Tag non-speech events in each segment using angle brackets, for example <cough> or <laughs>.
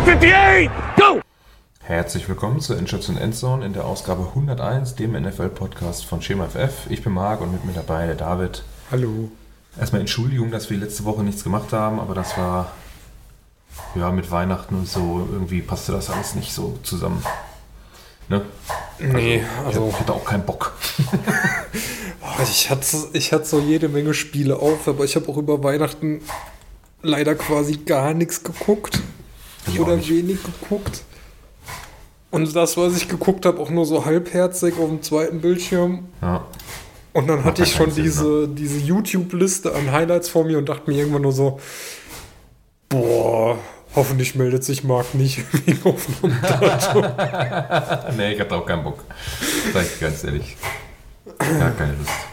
158, go! Herzlich willkommen zur Endstation Endzone in der Ausgabe 101, dem NFL-Podcast von Schema FF. Ich bin Marc und mit mir dabei der David. Hallo. Erstmal Entschuldigung, dass wir letzte Woche nichts gemacht haben, aber das war ja mit Weihnachten und so irgendwie passte das alles nicht so zusammen. Ne? Nee, also, also ich hatte auch keinen Bock. <laughs> ich hatte, ich hatte so jede Menge Spiele auf, aber ich habe auch über Weihnachten leider quasi gar nichts geguckt. Ich oder wenig geguckt. Und das, was ich geguckt habe, auch nur so halbherzig auf dem zweiten Bildschirm. Ja. Und dann hatte ja ich schon Sinn, diese, diese YouTube-Liste an Highlights vor mir und dachte mir irgendwann nur so, boah, hoffentlich meldet sich Marc nicht <laughs> wegen Aufnahmedatum. <laughs> nee, ich hatte auch keinen Bock. Sag ich ganz ehrlich. Gar keine Lust.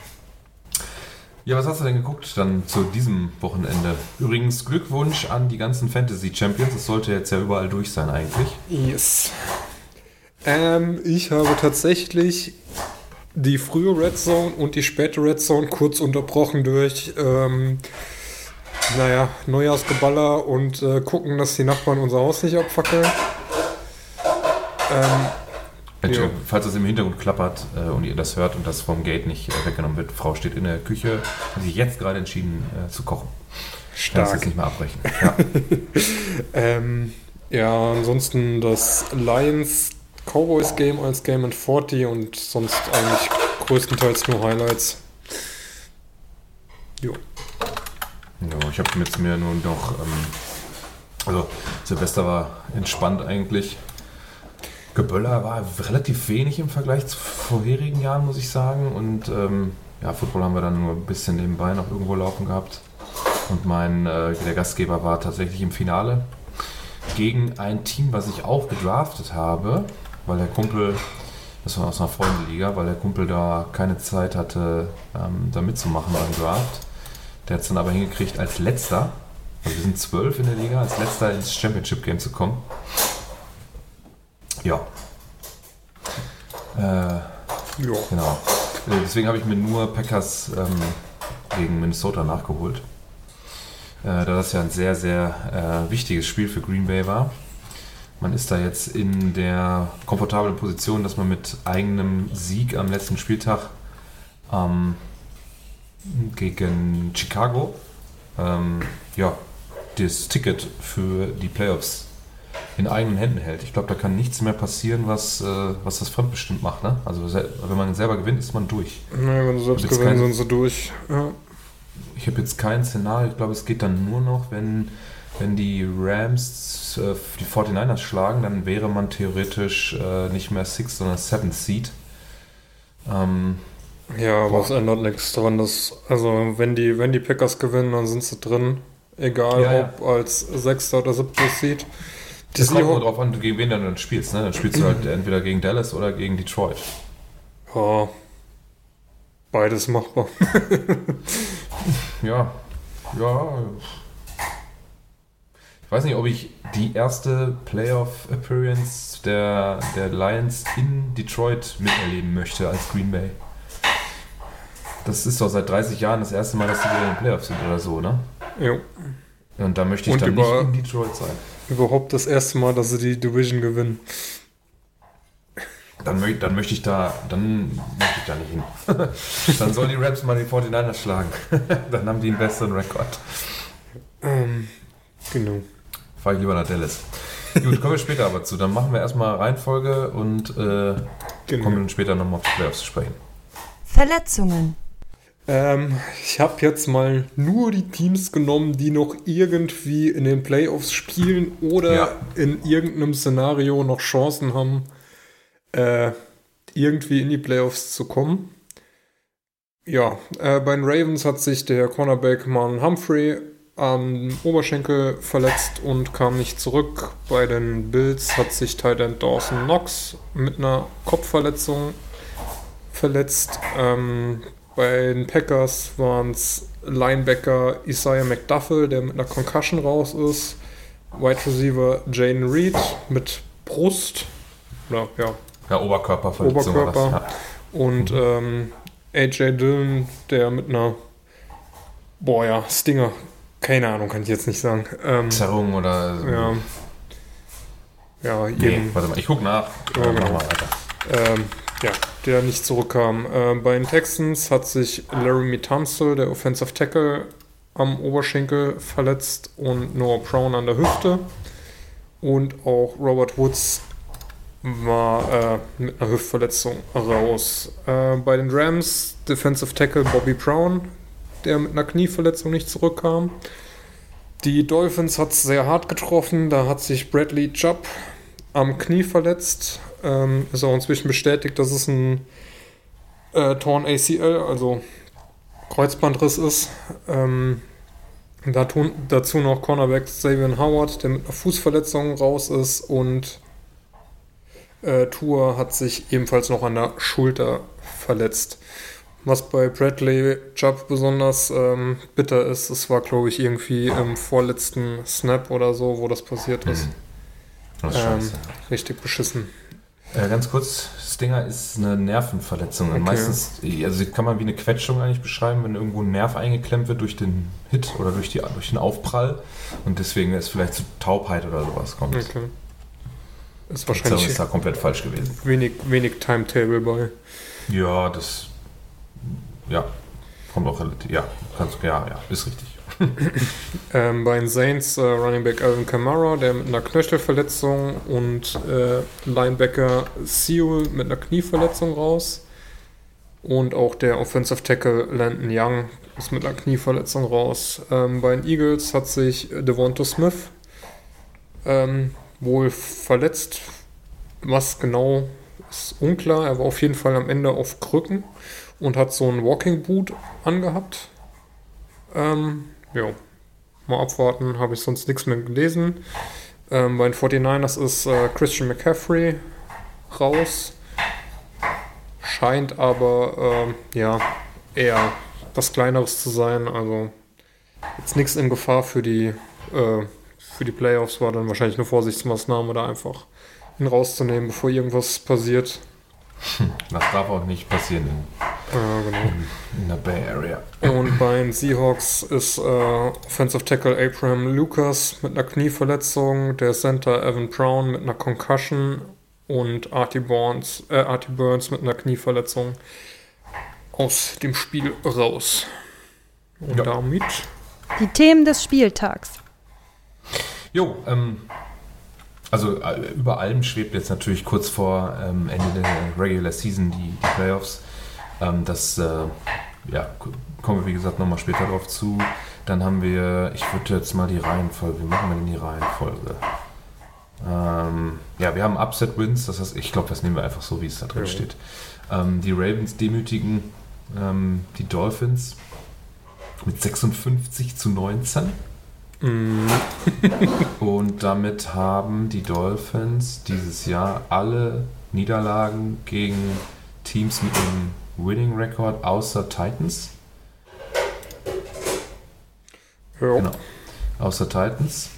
Ja, was hast du denn geguckt dann zu diesem Wochenende? Übrigens Glückwunsch an die ganzen Fantasy Champions. Das sollte jetzt ja überall durch sein eigentlich. Yes. Ähm, ich habe tatsächlich die frühe Red Zone und die späte Red Zone kurz unterbrochen durch, ähm, naja, Neujahrsgeballer und äh, gucken, dass die Nachbarn unser Haus nicht abfackeln. Ähm, Mensch, Ja. Falls es im Hintergrund klappert äh, und ihr das hört und das vom Gate nicht äh, weggenommen wird, Frau steht in der Küche, hat sich jetzt gerade entschieden äh, zu kochen. Kann es stark. jetzt nicht mehr abbrechen. <laughs> Ja. Ähm, ja, ansonsten das Lions Cowboys Game als Game in 40 und sonst eigentlich größtenteils nur Highlights. Jo. Ja, ich habe jetzt mir nur noch, ähm, also Silvester war entspannt eigentlich. Geböller war relativ wenig im Vergleich zu vorherigen Jahren, muss ich sagen. Und ähm, ja, Football haben wir dann nur ein bisschen nebenbei noch irgendwo laufen gehabt. Und mein, äh, der Gastgeber war tatsächlich im Finale gegen ein Team, was ich auch gedraftet habe, weil der Kumpel, das war aus einer Freundeliga, weil der Kumpel da keine Zeit hatte, ähm, da mitzumachen beim Draft. Der hat es dann aber hingekriegt, als letzter, also wir sind zwölf in der Liga, als letzter ins Championship Game zu kommen. Ja. Äh, Ja. genau. Äh, Deswegen habe ich mir nur Packers ähm, gegen Minnesota nachgeholt. Äh, da das ja ein sehr, sehr äh, wichtiges Spiel für Green Bay war. Man ist da jetzt in der komfortablen Position, dass man mit eigenem Sieg am letzten Spieltag ähm, gegen Chicago ähm, ja, das Ticket für die Playoffs in eigenen Händen hält. Ich glaube, da kann nichts mehr passieren, was, äh, was das fremdbestimmt macht. Ne? Also wenn man selber gewinnt, ist man durch. Naja, wenn sie selbst kein- sind sie durch. Ja. Ich habe jetzt kein Szenario. Ich glaube, es geht dann nur noch, wenn, wenn die Rams äh, die 49ers schlagen, dann wäre man theoretisch äh, nicht mehr Sixth, sondern Seventh Seed. Ähm, Ja, aber Boah. es ändert nichts daran, dass, also wenn die, wenn die Packers gewinnen, dann sind sie drin. Egal Ja, ja. ob als sechster oder siebter Seed. Das kommt nur drauf an, gegen wen du dann spielst. Ne? Dann spielst du halt entweder gegen Dallas oder gegen Detroit. ja, beides machbar. <laughs> Ja, ja. Ich weiß nicht, ob ich die erste Playoff-Appearance der, der Lions in Detroit miterleben möchte als Green Bay. Das ist doch seit 30 Jahren das erste Mal, dass sie wieder in den Playoffs sind oder so, ne? Jo. Und da möchte ich Und dann nicht in Detroit sein. Überhaupt das erste Mal, dass sie die Division gewinnen. Dann, möcht, dann möchte ich da, dann möchte ich da nicht hin. <laughs> dann sollen die Rams mal die 49ers schlagen. <laughs> dann haben die einen besseren Rekord. Ähm, genau. Fahre ich lieber nach Dallas. Gut, kommen wir später aber zu. Dann machen wir erstmal Reihenfolge und äh, genau. kommen dann später nochmal auf die Playoffs zu sprechen. Verletzungen. Ähm, ich habe jetzt mal nur die Teams genommen, die noch irgendwie in den Playoffs spielen oder Ja. in irgendeinem Szenario noch Chancen haben, äh, irgendwie in die Playoffs zu kommen. Ja, äh, bei den Ravens hat sich der Cornerback Marlon Humphrey am Oberschenkel verletzt und kam nicht zurück. Bei den Bills hat sich Tight End Dawson Knox mit einer Kopfverletzung verletzt. Ähm, bei den Packers waren es Linebacker Isaiah McDuffel, der mit einer Concussion raus ist. Wide Receiver Jane Reed mit Brust. Oder, ja, Ja, Oberkörperverletzung Oberkörper. das. Ja. und ähm, AJ Dillon, der mit einer, boah ja, Stinger, keine Ahnung, kann ich jetzt nicht sagen. Ähm, Zerrung oder ja. ja, Nee, eben, warte mal, ich guck nach. Ja, genau. mal weiter. ähm, ja, der nicht zurückkam. Äh, bei den Texans hat sich Laramie Tunsil, der Offensive Tackle, am Oberschenkel verletzt und Noah Brown an der Hüfte. Und auch Robert Woods war äh, mit einer Hüftverletzung raus. Äh, bei den Rams Defensive Tackle Bobby Brown, der mit einer Knieverletzung nicht zurückkam. Die Dolphins hat es sehr hart getroffen. Da hat sich Bradley Jupp am Knie verletzt. Ähm, ist auch inzwischen bestätigt, dass es ein äh, Torn ACL, also Kreuzbandriss ist. Ähm, dazu, dazu noch Cornerback Xavier Howard, der mit einer Fußverletzung raus ist und äh, Tour hat sich ebenfalls noch an der Schulter verletzt. Was bei Bradley Jupp besonders ähm, bitter ist, es war, glaube ich, irgendwie im vorletzten Snap oder so, wo das passiert ist. Mhm. Das ist Ähm, richtig beschissen. Äh, ganz kurz, Stinger ist eine Nervenverletzung. Okay. Meistens, also kann man wie eine Quetschung eigentlich beschreiben, wenn irgendwo ein Nerv eingeklemmt wird durch den Hit oder durch, die, durch den Aufprall und deswegen es vielleicht zu Taubheit oder sowas kommt. Okay. Ist Das wahrscheinlich ist da komplett falsch gewesen. wenig, wenig Timetable bei. Ja, das ja, kommt auch relativ, ja, kannst, ja, ja, ist richtig. <laughs> Ähm, bei den Saints äh, Running Back Alvin Kamara, der mit einer Knöchelverletzung und äh, Linebacker Sewell mit einer Knieverletzung raus. Und auch der Offensive Tackle Landon Young ist mit einer Knieverletzung raus. Ähm, bei den Eagles hat sich Devonta Smith ähm, wohl verletzt. Was genau ist unklar. Er war auf jeden Fall am Ende auf Krücken und hat so ein Walking Boot angehabt. Ähm, ja, mal abwarten, habe ich sonst nichts mehr gelesen. Ähm, bei den 49ers ist äh, Christian McCaffrey raus. Scheint aber, ähm, ja, eher was Kleineres zu sein. Also jetzt nichts in Gefahr für die, äh, für die Playoffs, war dann wahrscheinlich eine Vorsichtsmaßnahme, da einfach ihn rauszunehmen, bevor irgendwas passiert. Das darf auch nicht passieren in, Ja, genau. in der Bay Area. Und bei den Seahawks ist äh, Offensive Tackle Abraham Lucas mit einer Knieverletzung, der Center Evan Brown mit einer Concussion und Artie Burns, äh, Artie Burns mit einer Knieverletzung aus dem Spiel raus. Und Ja. damit Die Themen des Spieltags. Jo, ähm, also äh, über allem schwebt jetzt natürlich kurz vor ähm, Ende der Regular Season die, die Playoffs. Ähm, das, äh, ja, kommen wir wie gesagt nochmal später drauf zu. Dann haben wir, ich würde jetzt mal die Reihenfolge, wie machen wir denn die Reihenfolge? Ähm, ja, wir haben Upset-Wins, das heißt, ich glaube, das nehmen wir einfach so, wie es da drin Ja. steht. Ähm, die Ravens demütigen ähm, die Dolphins mit 56 zu 19. mh, <laughs> Und damit haben die Dolphins dieses Jahr alle Niederlagen gegen Teams mit einem Winning Record außer Titans. ja, Genau. Außer Titans.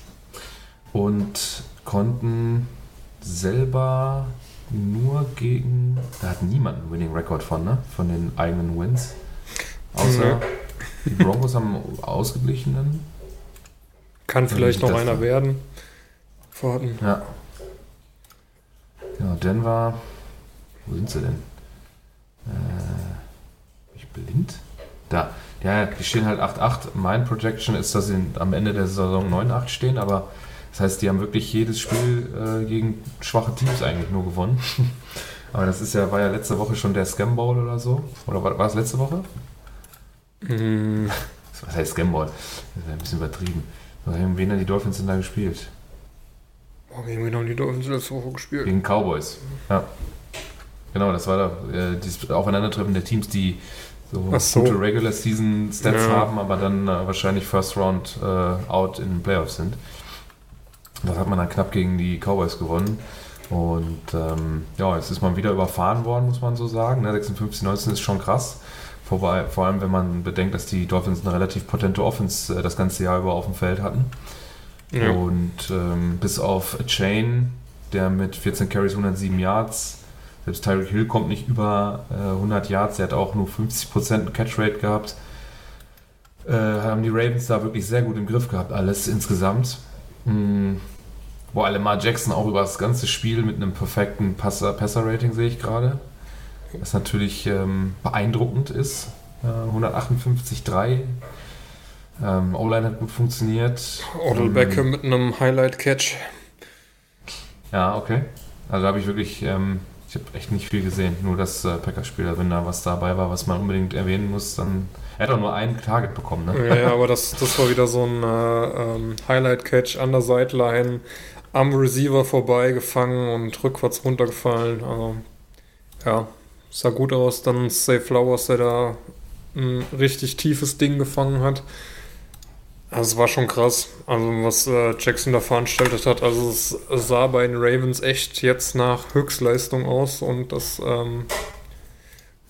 Und konnten selber nur gegen. Da hat niemand einen Winning Record von, ne? Von den eigenen Wins. Außer Nee. die Broncos haben ausgeglichenen. Kann vielleicht noch das- einer werden. Warten. Ja. Genau, Denver. Wo sind sie denn? Äh, bin ich blind? Da. Ja, die stehen halt 8-8. Mein Projection ist, dass sie am Ende der Saison 9-8 stehen, aber das heißt, die haben wirklich jedes Spiel äh, gegen schwache Teams eigentlich nur gewonnen. <laughs> aber das ist ja, war ja letzte Woche schon der Scam Bowl oder so. Oder war, war es letzte Woche? Mh, Was heißt Scam Bowl? Das ist ja ein bisschen übertrieben. Gegen wen haben die Dolphins denn da gespielt? boah, gegen wen haben die Dolphins letzte Woche gespielt? Gegen Cowboys. Ja. Genau, das war da, äh, dieses Aufeinandertreffen der Teams, die so, so. gute Regular Season Stats Ja. haben, aber dann äh, wahrscheinlich First Round äh, out in den Playoffs sind. Das hat man dann knapp gegen die Cowboys gewonnen. Und ähm, ja, jetzt ist man wieder überfahren worden, muss man so sagen. Ne? 56, 19 ist schon krass. Vorbei, vor allem, wenn man bedenkt, dass die Dolphins eine relativ potente Offense äh, das ganze Jahr über auf dem Feld hatten. Ja. Und ähm, bis auf Chain, der mit 14 Carries 107 Yards, selbst Tyreek Hill kommt nicht über äh, 100 Yards, er hat auch nur 50% Catch-Rate gehabt, äh, haben die Ravens da wirklich sehr gut im Griff gehabt, alles insgesamt. Mm, Boah, Lamar Jackson auch über das ganze Spiel mit einem perfekten Passer- Passer-Rating sehe ich gerade. Was natürlich ähm, beeindruckend ist. Äh, 158,3. Ähm, O-Line hat gut funktioniert. Odell Ähm, Beckham mit einem Highlight-Catch. Ja, okay. Also da habe ich wirklich, ähm, ich habe echt nicht viel gesehen. Nur das äh, Packers-Spiel, Also wenn da was dabei war, was man unbedingt erwähnen muss, dann. Er hat auch nur ein Target bekommen, ne? Ja, ja, aber das, das war wieder so ein äh, ähm, Highlight-Catch an der Sideline, am Receiver vorbei gefangen und rückwärts runtergefallen. Also, ja, sah gut aus. Dann Say Flowers, der da ein richtig tiefes Ding gefangen hat. Also, es war schon krass, also was äh, Jackson da veranstaltet hat. Also, es, sah bei den Ravens echt jetzt nach Höchstleistung aus und das. Ähm,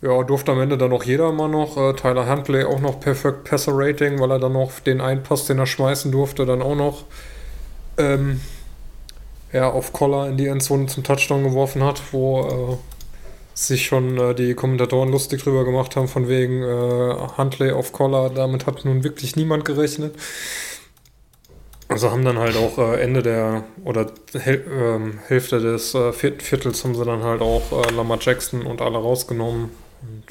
ja, durfte am Ende dann auch jeder mal noch. Äh, Tyler Huntley auch noch Perfect Passer Rating, weil er dann noch den einen Pass, den er schmeißen durfte, dann auch noch ähm, ja, auf Collar in die Endzone zum Touchdown geworfen hat, wo äh, sich schon äh, die Kommentatoren lustig drüber gemacht haben, von wegen äh, Huntley auf Collar. Damit hat nun wirklich niemand gerechnet. Also haben dann halt auch äh, Ende der oder Hel ähm, Hälfte des äh, vierten Viertels haben sie dann halt auch äh, Lamar Jackson und alle rausgenommen und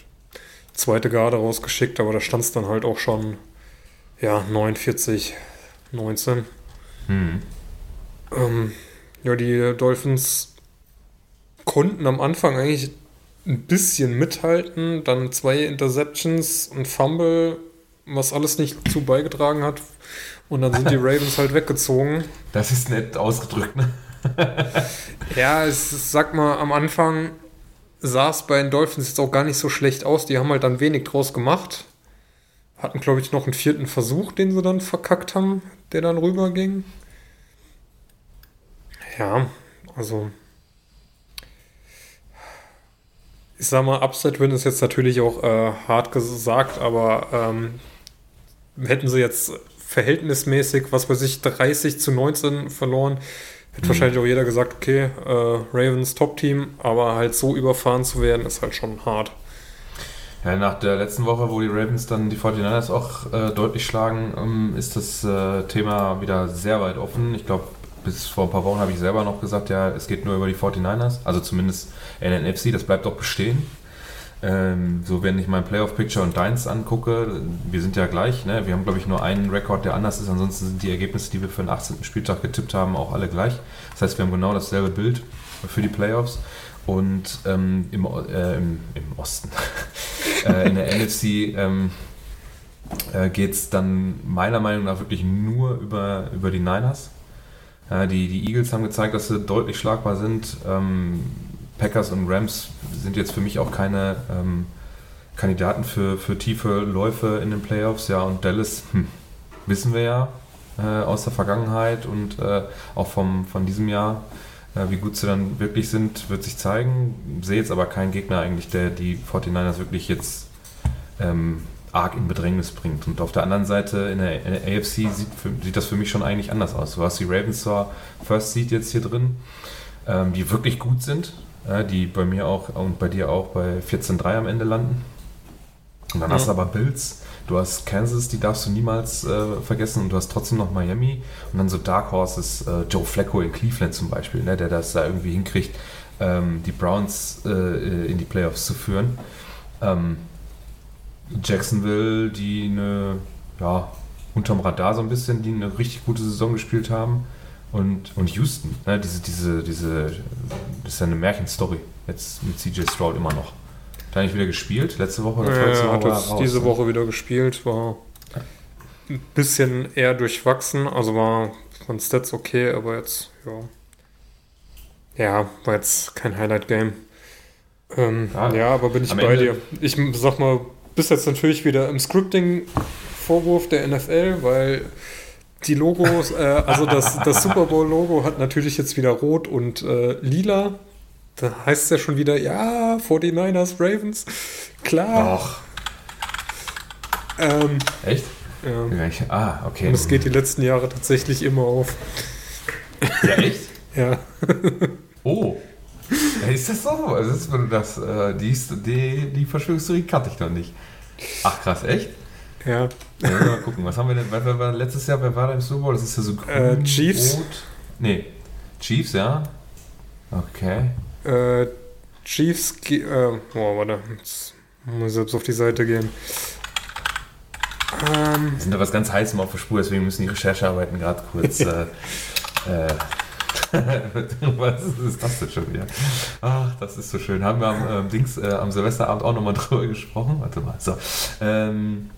zweite Garde rausgeschickt, aber da stand es dann halt auch schon ja 49, 19. Hm. Ähm, ja, die Dolphins konnten am Anfang eigentlich ein bisschen mithalten, dann zwei Interceptions, ein Fumble, was alles nicht zu beigetragen hat. Und dann sind die <laughs> Ravens halt weggezogen. Das ist nett ausgedrückt, ne? <laughs> Ja, es sag mal, am Anfang sah es bei den Dolphins jetzt auch gar nicht so schlecht aus. Die haben halt dann wenig draus gemacht. Hatten, glaube ich, noch einen vierten Versuch, den sie dann verkackt haben, der dann rüberging. Ja, also. Ich sag mal, Upside-Win ist jetzt natürlich auch äh, hart gesagt, aber ähm, hätten sie jetzt verhältnismäßig, was weiß ich, 30 zu 19 verloren, hätte Mhm. wahrscheinlich auch jeder gesagt, okay, äh, Ravens Top-Team, aber halt so überfahren zu werden, ist halt schon hart. Ja, nach der letzten Woche, wo die Ravens dann die 49ers auch äh, deutlich schlagen, ähm, ist das äh, Thema wieder sehr weit offen. Ich glaube, bis vor ein paar Wochen habe ich selber noch gesagt, ja, es geht nur über die 49ers, also zumindest in der NFC, das bleibt doch bestehen. Ähm, so, wenn ich mein Playoff-Picture und deins angucke, wir sind ja gleich, ne? wir haben, glaube ich, nur einen Rekord, der anders ist, ansonsten sind die Ergebnisse, die wir für den 18. Spieltag getippt haben, auch alle gleich. Das heißt, wir haben genau dasselbe Bild für die Playoffs. Und ähm, im, äh, im, im Osten, <laughs> äh, in der <laughs> NFC ähm, äh, geht es dann meiner Meinung nach wirklich nur über, über die Niners. Ja, die, die Eagles haben gezeigt, dass sie deutlich schlagbar sind. Ähm, Packers und Rams sind jetzt für mich auch keine ähm, Kandidaten für, für tiefe Läufe in den Playoffs. Ja, und Dallas, hm, wissen wir ja äh, aus der Vergangenheit und äh, auch vom, von diesem Jahr. Äh, wie gut sie dann wirklich sind, wird sich zeigen. Sehe jetzt aber keinen Gegner eigentlich, der die 49ers wirklich jetzt ähm, arg in Bedrängnis bringt. Und auf der anderen Seite in der, in der AFC sieht, für, sieht das für mich schon eigentlich anders aus. Du hast die Ravens zwar First Seed jetzt hier drin, ähm, die wirklich gut sind, äh, die bei mir auch und bei dir auch bei 14-3 am Ende landen. Und dann Ja. hast du aber Bills, du hast Kansas, die darfst du niemals äh, vergessen und du hast trotzdem noch Miami und dann so Dark Horses, äh, Joe Flacco in Cleveland zum Beispiel, ne, der das da irgendwie hinkriegt, ähm, die Browns äh, in die Playoffs zu führen. Ähm, Jacksonville, die eine, ja, unterm Radar so ein bisschen, die eine richtig gute Saison gespielt haben. Und, und Houston, ne, diese, diese, diese, das ist ja eine Märchenstory. Jetzt mit CJ Stroud immer noch. Hat er nicht wieder gespielt? Letzte Woche oder Er hat Woche? er jetzt raus, diese ne? Woche wieder gespielt, war ein bisschen eher durchwachsen, also war von Stats okay, aber jetzt, ja. Ja, war jetzt kein Highlight-Game. Ähm, Ja, ja, aber bin ich bei Ende- dir. Ich sag mal, bist jetzt natürlich wieder im Scripting-Vorwurf der NFL, weil die Logos, äh, also das, das <laughs> Super Bowl-Logo hat natürlich jetzt wieder rot und äh, lila. Da heißt es ja schon wieder, ja, 49ers, Ravens. Klar. Doch. Ähm, Echt? ja. Ja, ich, ah, okay. Und es geht die letzten Jahre tatsächlich immer auf. ja, echt? <laughs> Ja. Oh. Ja, ist das so? Also das, ist- das, äh, die, die, die Verschwörungstheorie kannte ich noch nicht. Ach krass, echt? Ja. Ja, mal gucken, was haben wir denn? Wer, wer war letztes Jahr, wer war da im Super Bowl? Das ist ja so grün, Äh, Chiefs. rot. Nee, Chiefs, ja. Okay. Äh, Chiefs, äh, boah, warte, jetzt muss ich selbst auf die Seite gehen. Ähm, Wir sind da was ganz Heißem auf der Spur, deswegen müssen die Recherchearbeiten gerade kurz. <laughs> äh, äh, was ist das denn schon wieder? Ach, das ist so schön. Haben wir am, ähm, Dings, äh, am Silvesterabend auch nochmal <laughs> drüber gesprochen? Warte mal. So. Ähm,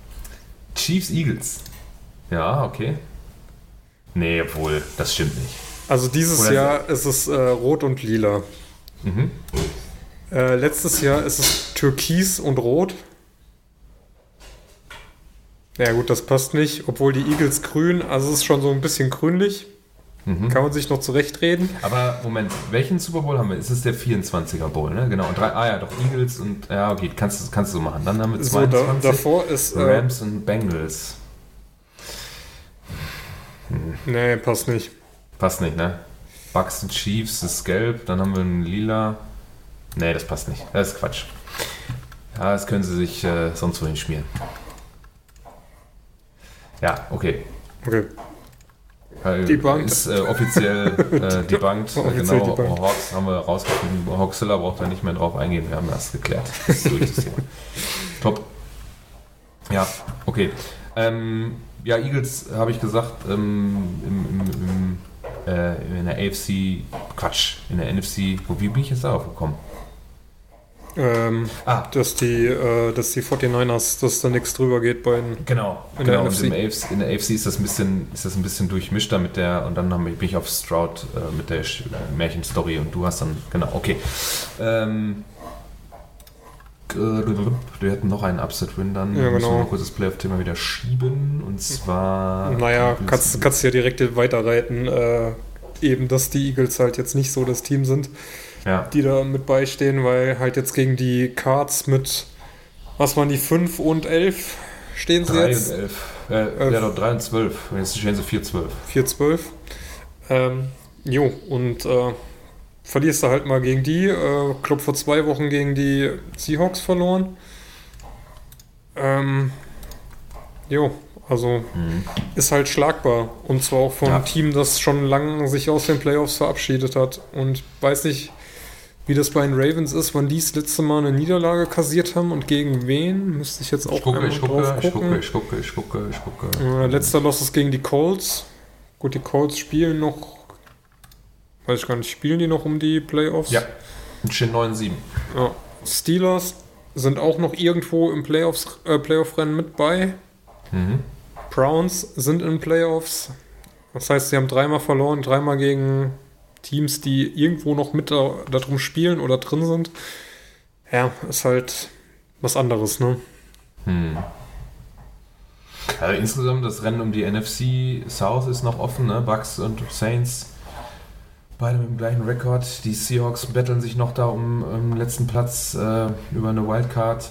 Chiefs Eagles. Ja, okay. Nee, obwohl, das stimmt nicht. also dieses Oder- Jahr ist es äh, rot und lila. Mhm. Äh, letztes Jahr ist es türkis und rot. Ja gut, das passt nicht, obwohl die Eagles grün, also es ist schon so ein bisschen grünlich. Mhm. Kann man sich noch zurechtreden. Aber Moment, welchen Super Bowl haben wir? Es ist der 24er Bowl, ne? Genau. Und drei, ah ja, doch Eagles und ja, okay, kannst du kannst du so machen. Dann haben wir So, da, 22 davor ist. Äh, Rams und Bengals. nee, passt nicht. Passt nicht, ne? Bucks und Chiefs ist gelb, dann haben wir ein lila. Nee, das passt nicht. Das ist Quatsch. Ja, das können sie sich äh, sonst wohin schmieren. Ja, okay. Okay. Debunked. Ist äh, offiziell äh, <laughs> debunked. Äh, Offiziell genau, debunked. Hawks haben wir rausgefunden. Hawksilla braucht da nicht mehr drauf eingehen. Wir haben das geklärt. <laughs> Das ist durch das Thema. Top. Ja, okay. Ähm, ja, Eagles habe ich gesagt, ähm, im, im, im, äh, in der AFC, Quatsch, in der NFC, wo, wie bin ich jetzt darauf gekommen? Ähm, Ah, dass die, äh, dass die 49ers, dass da nichts drüber geht bei den. Genau, In der genau. NFC. Und AFC, in der AFC ist das ein bisschen, ist das ein bisschen durchmischter mit der, und dann haben wir, bin ich auf Stroud äh, mit der äh, Märchenstory und du hast dann, genau, okay. Ähm, äh, wir hätten noch einen Upset-Win dann. Ja, Müssen wir genau. kurz das Playoff-Thema wieder schieben. Und zwar. Naja, kannst, kannst du ja direkt weiterreiten. Äh, eben, dass die Eagles halt jetzt nicht so das Team sind, Ja, die da mit beistehen, weil halt jetzt gegen die Cards mit, was waren die, 5 und 11 stehen sie 3 jetzt? und 11. Äh, Elf. Ja, doch 3 und 12. Und Jetzt stehen sie 4, 12. 4-12. Ähm, jo, und äh, verlierst du halt mal gegen die. Äh, Club vor zwei Wochen gegen die Seahawks verloren. Ähm, jo, also Mhm. ist halt schlagbar. Und zwar auch vom Ja. Team, das schon lange sich aus den Playoffs verabschiedet hat. Und weiß nicht, wie das bei den Ravens ist, wann die das letzte Mal eine Niederlage kassiert haben und gegen wen. Müsste ich jetzt auch Ich gucke, ich drauf gucke, ich gucken. gucke, ich gucke, ich gucke, ich gucke. Äh, letzter Loss ist gegen die Colts. Gut, die Colts spielen noch. Weiß ich gar nicht, spielen die noch um die Playoffs? Ja. Und stehen 9, 7. Ja. Steelers sind auch noch irgendwo im Playoffs, äh, Playoff-Rennen mit bei. Mhm. Browns sind in Playoffs. Das heißt, sie haben dreimal verloren, dreimal gegen Teams, die irgendwo noch mit da, darum spielen oder drin sind. Ja, ist halt was anderes, ne? Hm. Also insgesamt das Rennen um die NFC South ist noch offen, ne? Bucks und Saints beide mit dem gleichen Rekord. Die Seahawks betteln sich noch da um, um den letzten Platz äh, über eine Wildcard.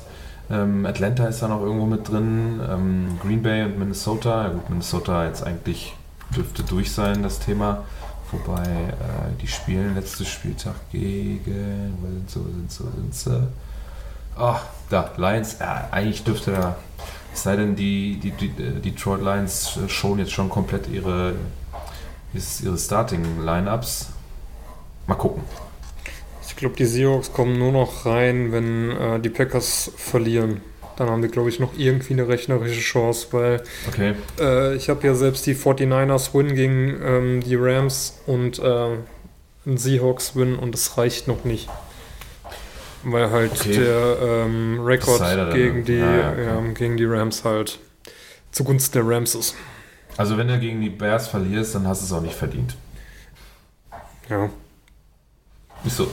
Ähm, Atlanta ist da noch irgendwo mit drin. Ähm, Green Bay und Minnesota. Ja gut, Minnesota jetzt eigentlich dürfte durch sein, das Thema. Wobei äh, die spielen letztes Spieltag gegen. Wo sind sie? Wo sind sie? Wo sind sie? Ach, da, Lions. Ja, eigentlich dürfte da. Es sei denn, die, die, die äh, Detroit Lions äh, schon jetzt schon komplett ihre, ihre Starting-Lineups. Mal gucken. Ich glaube, die Seahawks kommen nur noch rein, wenn äh, die Packers verlieren. Dann haben die, glaube ich, noch irgendwie eine rechnerische Chance, weil Okay. äh, ich habe ja selbst die 49ers Win gegen ähm, die Rams und äh, einen Seahawks Win und es reicht noch nicht. Weil halt Okay. der ähm, Rekord gegen die, Ah, ja, okay. ja, gegen die Rams halt zugunsten der Rams ist. Also, wenn du gegen die Bears verlierst, dann hast du es auch nicht verdient. Ja, Ist so.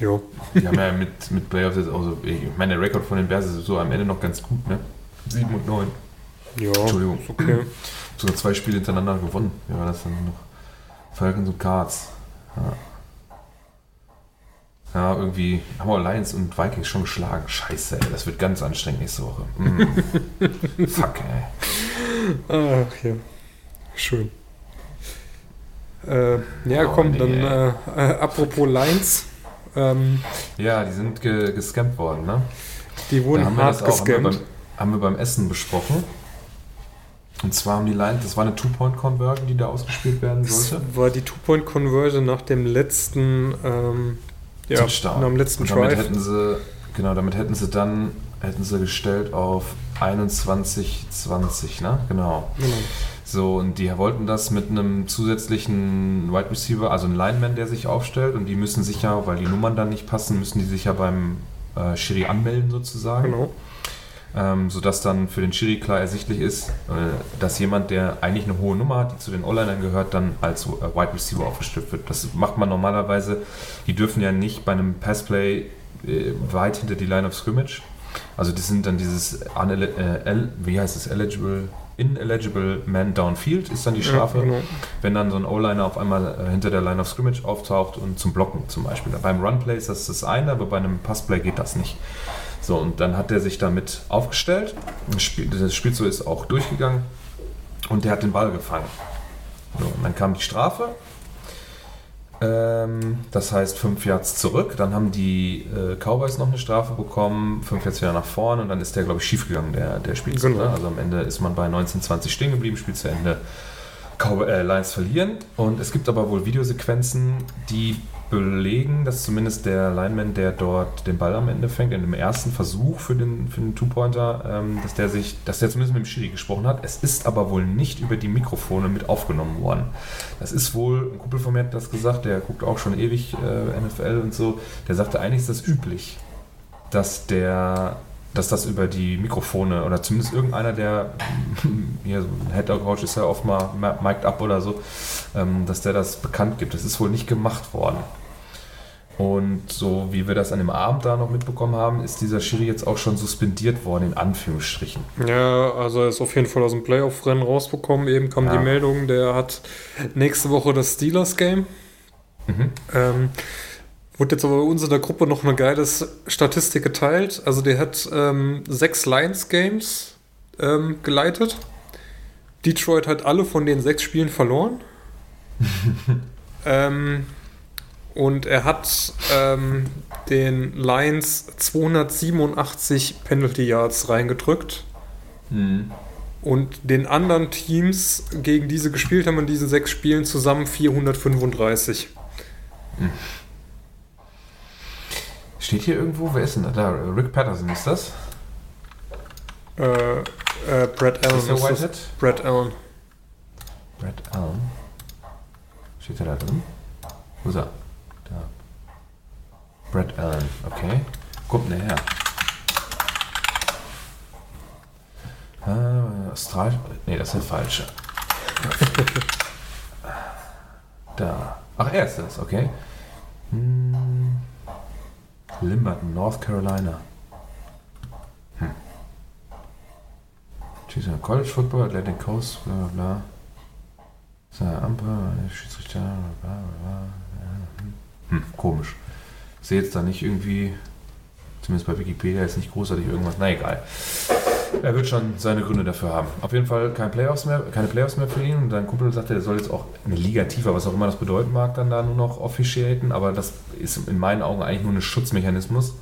Jo. Die haben ja mit, mit Playoffs jetzt auch so. Ich meine, der Rekord von den Bears ist so am Ende noch ganz gut, ne? 7 und 9. Ja, Entschuldigung. ist okay. Sogar zwei Spiele hintereinander gewonnen. Ja, war das dann noch. Falcons und Cards. Ja. Ja, irgendwie haben wir Lions und Vikings schon geschlagen. Scheiße, ey, das wird ganz anstrengend nächste Woche. Mm. <laughs> Fuck, ey. Ach ja, schön. Äh, ja, Oh, komm, nee, dann äh, äh, apropos Lines. Ähm, Ja, die sind ge gescampt worden, ne? die Da wurden haben wir hart das auch haben wir, beim, haben wir beim Essen besprochen. Und zwar haben die Lions, das war eine Two-Point-Conversion, die da ausgespielt werden sollte. Das war die Two-Point-Conversion nach dem letzten, ähm, ja, Touchdown. nach dem letzten Und damit Drive. hätten sie, genau, damit hätten sie dann, hätten sie gestellt auf 21-20, ne? Genau. Genau. So, und die wollten das mit einem zusätzlichen Wide Receiver, also ein Lineman, der sich aufstellt und die müssen sich ja, weil die Nummern dann nicht passen, müssen die sich ja beim äh, Schiri anmelden sozusagen. Genau. Ähm, sodass dann für den Schiri klar ersichtlich ist, äh, dass jemand, der eigentlich eine hohe Nummer hat, die zu den O-Linern gehört, dann als äh, Wide Receiver aufgestellt wird. Das macht man normalerweise. Die dürfen ja nicht bei einem Passplay äh, weit hinter die Line of Scrimmage. Also das sind dann dieses äh, wie heißt es, eligible, ineligible man downfield ist dann die Strafe, Ja, genau. wenn dann so ein O-Liner auf einmal äh, hinter der Line of Scrimmage auftaucht und zum Blocken zum Beispiel. Beim Runplay ist das das eine, aber bei einem Passplay geht das nicht. So, und dann hat er sich damit aufgestellt. Das Spiel, das Spielzug ist auch durchgegangen und der hat den Ball gefangen. So, und dann kam die Strafe. Ähm, das heißt fünf Yards zurück. Dann haben die äh, Cowboys noch eine Strafe bekommen, fünf Yards wieder nach vorne und dann ist der, glaube ich, schiefgegangen, der, der Spielzug. Genau. Ne? Also am Ende ist man bei 19-20 stehen geblieben, Spiel zu Ende. Lions verlieren. Und es gibt aber wohl Videosequenzen, die belegen, dass zumindest der Lineman, der dort den Ball am Ende fängt, in dem ersten Versuch für den, für den Two-Pointer, ähm, dass der sich, dass der zumindest mit dem Schiri gesprochen hat. Es ist aber wohl nicht über die Mikrofone mit aufgenommen worden. Das ist wohl, ein Kumpel von mir hat das gesagt, der guckt auch schon ewig äh, NFL und so, der sagte, eigentlich ist das üblich, dass der dass das über die Mikrofone oder zumindest irgendeiner, der hier so ein Head Coach ist ja oft mal ma- mic'd up oder so, ähm, dass der das bekannt gibt. Das ist wohl nicht gemacht worden. Und so wie wir das an dem Abend da noch mitbekommen haben, ist dieser Schiri jetzt auch schon suspendiert worden, in Anführungsstrichen. Ja, also er ist auf jeden Fall aus dem Playoff-Rennen rausbekommen. Eben kam Ja. die Meldung, der hat nächste Woche das Steelers-Game. Mhm. Ähm, wurde jetzt aber bei uns in der Gruppe noch eine geile Statistik geteilt. Also der hat ähm, sechs Lions-Games ähm, geleitet. Detroit hat alle von den sechs Spielen verloren. <laughs> ähm, und er hat ähm, den Lions 287 Penalty Yards reingedrückt. Mhm. Und den anderen Teams, gegen die sie gespielt haben in diesen sechs Spielen, zusammen 435. Steht hier irgendwo, wer ist denn da? da? Rick Patterson ist das? Äh, äh, Brad Allen Ist ist das. Whitehead? Brad Allen. Brad Allen. Steht er da drin? Wo ist er? Da. Brad Allen, okay. Kommt denn der her? Ah, Astral. Nee, das ist der falsche. <laughs> da. Ach, er ist das, okay. Hm. Limberton, North Carolina. Hm. Da College Football, Atlantic Coast, bla bla bla. So, Ampel, Schiedsrichter, bla bla bla. Hm, komisch. Ich sehe jetzt da nicht irgendwie, zumindest bei Wikipedia, ist nicht großartig irgendwas. Na egal. Er wird schon seine Gründe dafür haben. Auf jeden Fall kein Playoffs mehr, keine Playoffs mehr für ihn. Und sein Kumpel sagte, er soll jetzt auch eine Liga tiefer, was auch immer das bedeuten mag, dann da nur noch officiaten. Aber das ist in meinen Augen eigentlich nur ein Schutzmechanismus.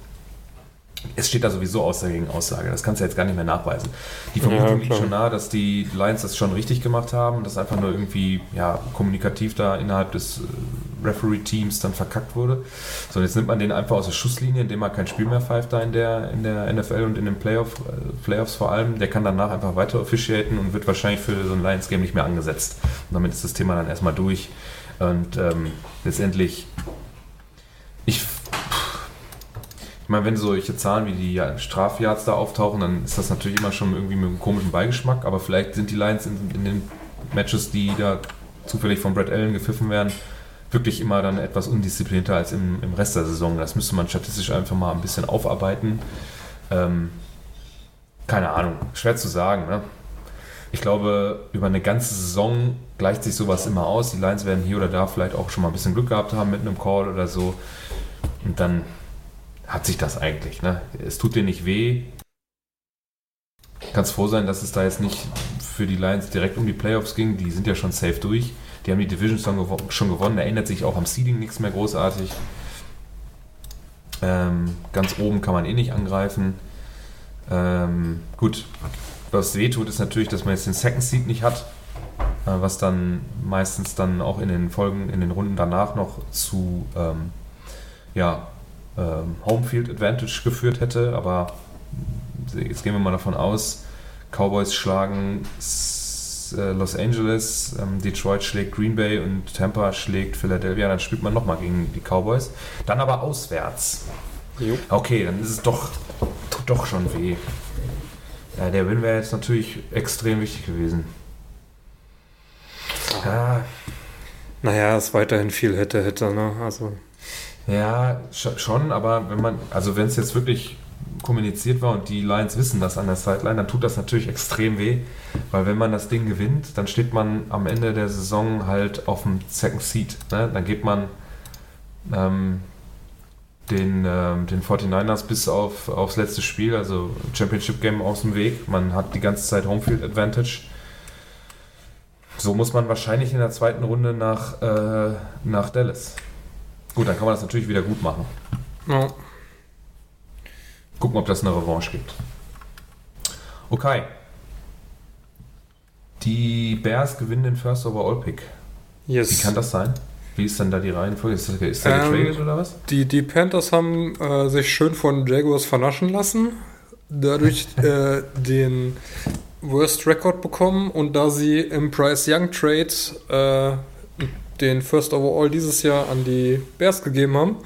Es steht da sowieso Aussage gegen Aussage. Das kannst du jetzt gar nicht mehr nachweisen. Die Vermutung liegt schon nahe, dass die Lions das schon richtig gemacht haben, dass einfach nur irgendwie ja, kommunikativ da innerhalb des äh, Referee-Teams dann verkackt wurde. So, und jetzt nimmt man den einfach aus der Schusslinie, indem er kein Spiel mehr pfeift da in der, in der NFL und in den Playoff, äh, Playoffs vor allem. Der kann danach einfach weiter officiaten und wird wahrscheinlich für so ein Lions-Game nicht mehr angesetzt. Und damit ist das Thema dann erstmal durch. Und ähm, letztendlich, ich ich meine, wenn solche Zahlen wie die ja, Strafyards da auftauchen, dann ist das natürlich immer schon irgendwie mit einem komischen Beigeschmack. Aber vielleicht sind die Lions in, in den Matches, die da zufällig von Brad Allen gepfiffen werden, wirklich immer dann etwas undisziplinierter als im, im Rest der Saison. Das müsste man statistisch einfach mal ein bisschen aufarbeiten. Ähm, keine Ahnung, schwer zu sagen. Ne? Ich glaube, über eine ganze Saison gleicht sich sowas immer aus. Die Lions werden hier oder da vielleicht auch schon mal ein bisschen Glück gehabt haben mit einem Call oder so. Und dann hat sich das eigentlich. Ne? Es tut dir nicht weh. Kannst froh sein, dass es da jetzt nicht für die Lions direkt um die Playoffs ging. Die sind ja schon safe durch. Die haben die Division schon, gewo schon gewonnen. Da ändert sich auch am Seeding nichts mehr großartig. Ähm, ganz oben kann man eh nicht angreifen. Ähm, gut, was wehtut, ist natürlich, dass man jetzt den Second Seed nicht hat, äh, was dann meistens dann auch in den Folgen, in den Runden danach noch zu ähm, ja, ähm, Homefield Advantage geführt hätte. Aber jetzt gehen wir mal davon aus, Cowboys schlagen äh, Los Angeles, ähm, Detroit schlägt Green Bay und Tampa schlägt Philadelphia, dann spielt man nochmal gegen die Cowboys. Dann aber auswärts. Jo. Okay, dann ist es doch, tut doch schon weh. Ja, der Win wäre jetzt natürlich extrem wichtig gewesen. Ja, Naja, es weiterhin viel hätte, hätte, ne? Also, ja, sch- schon, aber wenn man, also wenn es jetzt wirklich kommuniziert war und die Lions wissen das an der Sideline, dann tut das natürlich extrem weh, weil wenn man das Ding gewinnt, dann steht man am Ende der Saison halt auf dem Second Seat. Ne? Dann geht man ähm, den, ähm, den 49ers bis auf, aufs letzte Spiel, also Championship Game aus dem Weg. Man hat die ganze Zeit Homefield Advantage. So muss man wahrscheinlich in der zweiten Runde nach, äh, nach Dallas. Gut, dann kann man das natürlich wieder gut machen. ja. Gucken, ob das eine Revanche gibt. Okay. Die Bears gewinnen den First Overall Pick. yes. Wie kann das sein? Wie ist denn da die Reihenfolge? Ist, das, ist der Ähm, getradet oder was? Die, die Panthers haben äh, sich schön von Jaguars vernaschen lassen, dadurch <laughs> äh, den Worst Record bekommen und da sie im Bryce Young Trade äh, den First Overall dieses Jahr an die Bears gegeben haben,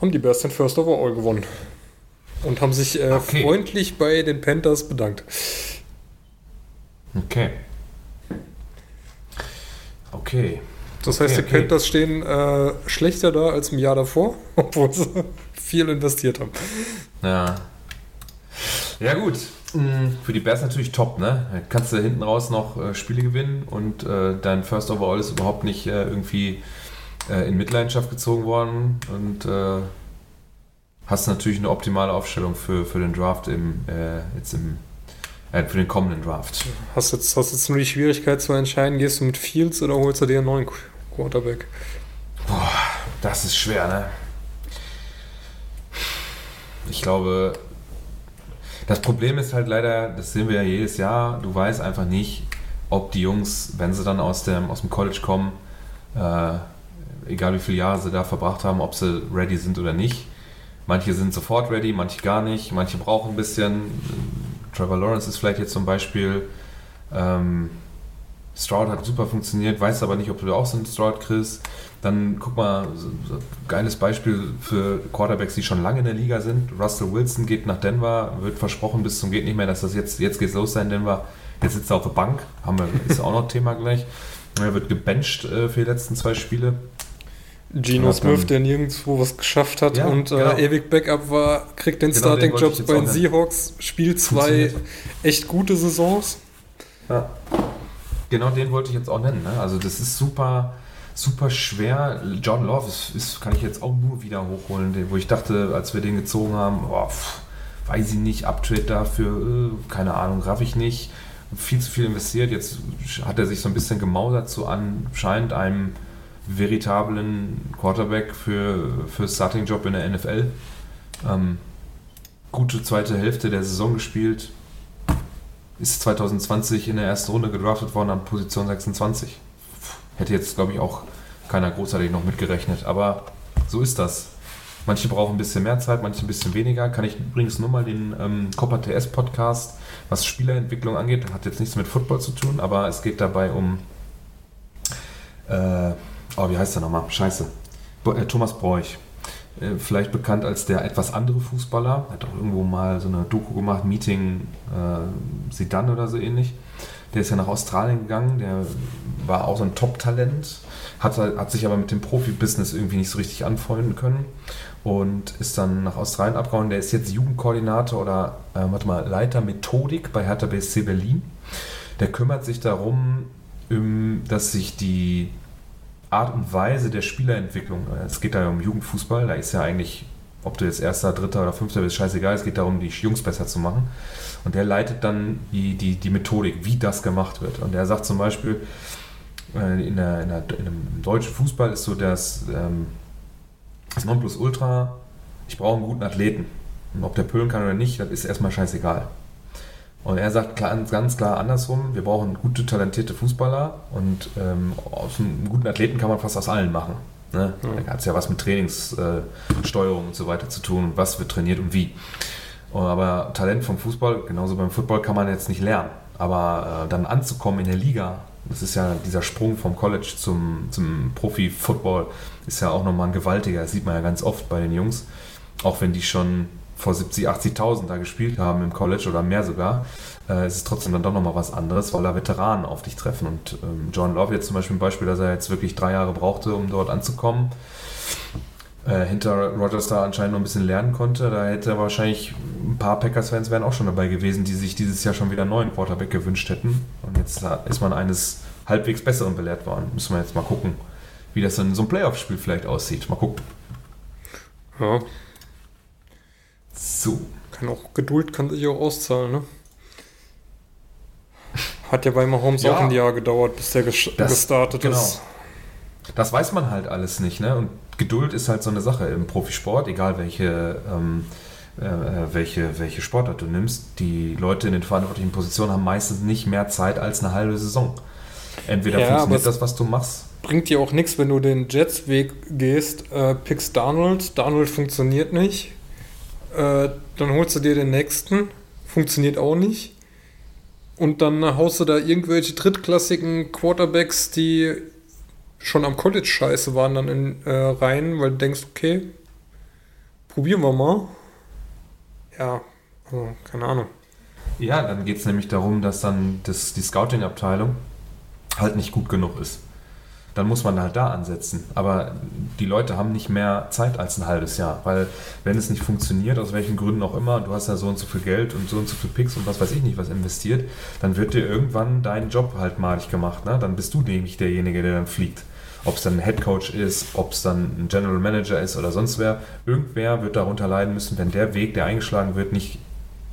haben die Bears den First Overall gewonnen und haben sich äh, Okay. freundlich bei den Panthers bedankt. Okay. Okay. Das heißt, Okay, die okay. Panthers stehen äh, schlechter da als im Jahr davor, <laughs> obwohl sie viel investiert haben. Ja. Ja, gut. Mm, Für die Bears natürlich top, ne? Da Kannst du hinten raus noch äh, Spiele gewinnen und äh, dein First Overall ist überhaupt nicht äh, irgendwie äh, in Mitleidenschaft gezogen worden und äh, hast natürlich eine optimale Aufstellung für, für den Draft im, äh, jetzt im, für den kommenden Draft. Hast jetzt, hast jetzt nur die Schwierigkeit zu entscheiden, gehst du mit Fields oder holst du dir einen neuen Quarterback? Das ist schwer, ne? Ich glaube, das Problem ist halt leider, das sehen wir ja jedes Jahr, du weißt einfach nicht, ob die Jungs, wenn sie dann aus dem, aus dem College kommen, äh, egal wie viele Jahre sie da verbracht haben, ob sie ready sind oder nicht. Manche sind sofort ready, manche gar nicht, manche brauchen ein bisschen. Trevor Lawrence ist vielleicht jetzt zum Beispiel. Ähm, Stroud hat super funktioniert, weiß aber nicht, ob du auch so einen Stroud kriegst. Dann guck mal, so, so geiles Beispiel für Quarterbacks, die schon lange in der Liga sind. Russell Wilson geht nach Denver, wird versprochen bis zum geht nicht mehr, dass das jetzt, jetzt geht's los sein in Denver. Jetzt sitzt er auf der Bank, haben wir, ist auch noch Thema gleich. Er wird gebencht äh, für die letzten zwei Spiele. Geno Ja, Smith, der nirgendwo was geschafft hat Ja, und genau. äh, ewig Backup war, kriegt den Genau, Starting-Job bei den. Seahawks, spielt zwei echt gute Saisons. Ja. Genau den wollte ich jetzt auch nennen. Ne? Also das ist super, super schwer. John Love ist, ist, kann ich jetzt auch nur wieder hochholen, den, wo ich dachte, als wir den gezogen haben, boah, pff, weiß ich nicht, Uptrade dafür, äh, keine Ahnung, raff ich nicht. Viel zu viel investiert. Jetzt hat er sich so ein bisschen gemausert zu anscheinend einem veritablen Quarterback für, für Starting-Job in der NFL. Ähm, gute zweite Hälfte der Saison gespielt. Ist 2020 in der ersten Runde gedraftet worden an Position 26. Hätte jetzt, glaube ich, auch keiner großartig noch mitgerechnet. Aber so ist das. Manche brauchen ein bisschen mehr Zeit, manche ein bisschen weniger. Kann ich übrigens nur mal den ähm, Copper TS Podcast, was Spielerentwicklung angeht, hat jetzt nichts mit Football zu tun, aber es geht dabei um. Äh, oh, wie heißt der nochmal? Scheiße. Äh, Thomas Bräuch. Äh, vielleicht bekannt als der etwas andere Fußballer. Hat auch irgendwo mal so eine Doku gemacht, Meeting äh, oder so ähnlich. Der ist ja nach Australien gegangen, der war auch so ein Top-Talent, hat, hat sich aber mit dem Profibusiness irgendwie nicht so richtig anfreunden können und ist dann nach Australien abgehauen. Der ist jetzt Jugendkoordinator oder, äh, warte mal, Leiter Methodik bei Hertha BSC Berlin. Der kümmert sich darum, dass sich die Art und Weise der Spielerentwicklung, es geht da um Jugendfußball, da ist ja eigentlich, ob du jetzt Erster, Dritter oder Fünfter bist, scheißegal, es geht darum, die Jungs besser zu machen. Und der leitet dann die, die, die Methodik, wie das gemacht wird. Und er sagt zum Beispiel, äh, in, der, in, der, in einem deutschen Fußball ist so das, ähm, das Nonplusultra, ich brauche einen guten Athleten. Und ob der pölen kann oder nicht, das ist erstmal scheißegal. Und er sagt klar, ganz klar andersrum, wir brauchen gute, talentierte Fußballer und ähm, aus einem guten Athleten kann man fast aus allen machen. Ne? Mhm. Da hat es ja was mit Trainingssteuerung äh, und so weiter zu tun was wird trainiert und wie. Aber Talent vom Fußball, genauso beim Football, kann man jetzt nicht lernen. Aber äh, dann anzukommen in der Liga, das ist ja dieser Sprung vom College zum, zum Profi-Football, ist ja auch nochmal ein gewaltiger. Das sieht man ja ganz oft bei den Jungs. Auch wenn die schon vor 70, 80.000 da gespielt haben im College oder mehr sogar, äh, ist es trotzdem dann doch nochmal was anderes, weil da Veteranen auf dich treffen. Und ähm, John Love jetzt zum Beispiel ein Beispiel, dass er jetzt wirklich drei Jahre brauchte, um dort anzukommen. Äh, hinter Rogers da anscheinend noch ein bisschen lernen konnte. Da hätte wahrscheinlich ein paar Packers-Fans wären auch schon dabei gewesen, die sich dieses Jahr schon wieder einen neuen Quarterback gewünscht hätten. Und jetzt ist man eines halbwegs Besseren belehrt worden. Müssen wir jetzt mal gucken, wie das in so einem Playoff-Spiel vielleicht aussieht. Mal gucken. Ja, so. Kann auch, Geduld kann sich auch auszahlen, ne? Hat ja bei Mahomes ja, auch ein Jahr gedauert, bis der das, gestartet genau. ist. Das weiß man halt alles nicht, ne? Und Geduld ist halt so eine Sache im Profisport, egal welche, ähm, äh, welche, welche Sportart du nimmst. Die Leute in den verantwortlichen Positionen haben meistens nicht mehr Zeit als eine halbe Saison. Entweder ja, funktioniert das, was du machst. Bringt dir auch nichts, wenn du den Jets-Weg gehst, äh, pickst Donald, Donald funktioniert nicht, äh, dann holst du dir den nächsten, funktioniert auch nicht. Und dann haust du da irgendwelche drittklassigen Quarterbacks, die schon am College scheiße waren, dann in, äh, rein, weil du denkst, okay, probieren wir mal. Ja, also, keine Ahnung. Ja, dann geht es nämlich darum, dass dann das, die Scouting-Abteilung halt nicht gut genug ist dann muss man halt da ansetzen. Aber die Leute haben nicht mehr Zeit als ein halbes Jahr, weil wenn es nicht funktioniert, aus welchen Gründen auch immer, du hast ja so und so viel Geld und so und so viel Picks und was weiß ich nicht, was investiert, dann wird dir irgendwann dein Job halt malig gemacht. Ne? Dann bist du nämlich derjenige, der dann fliegt. Ob es dann ein Headcoach ist, ob es dann ein General Manager ist oder sonst wer. Irgendwer wird darunter leiden müssen, wenn der Weg, der eingeschlagen wird, nicht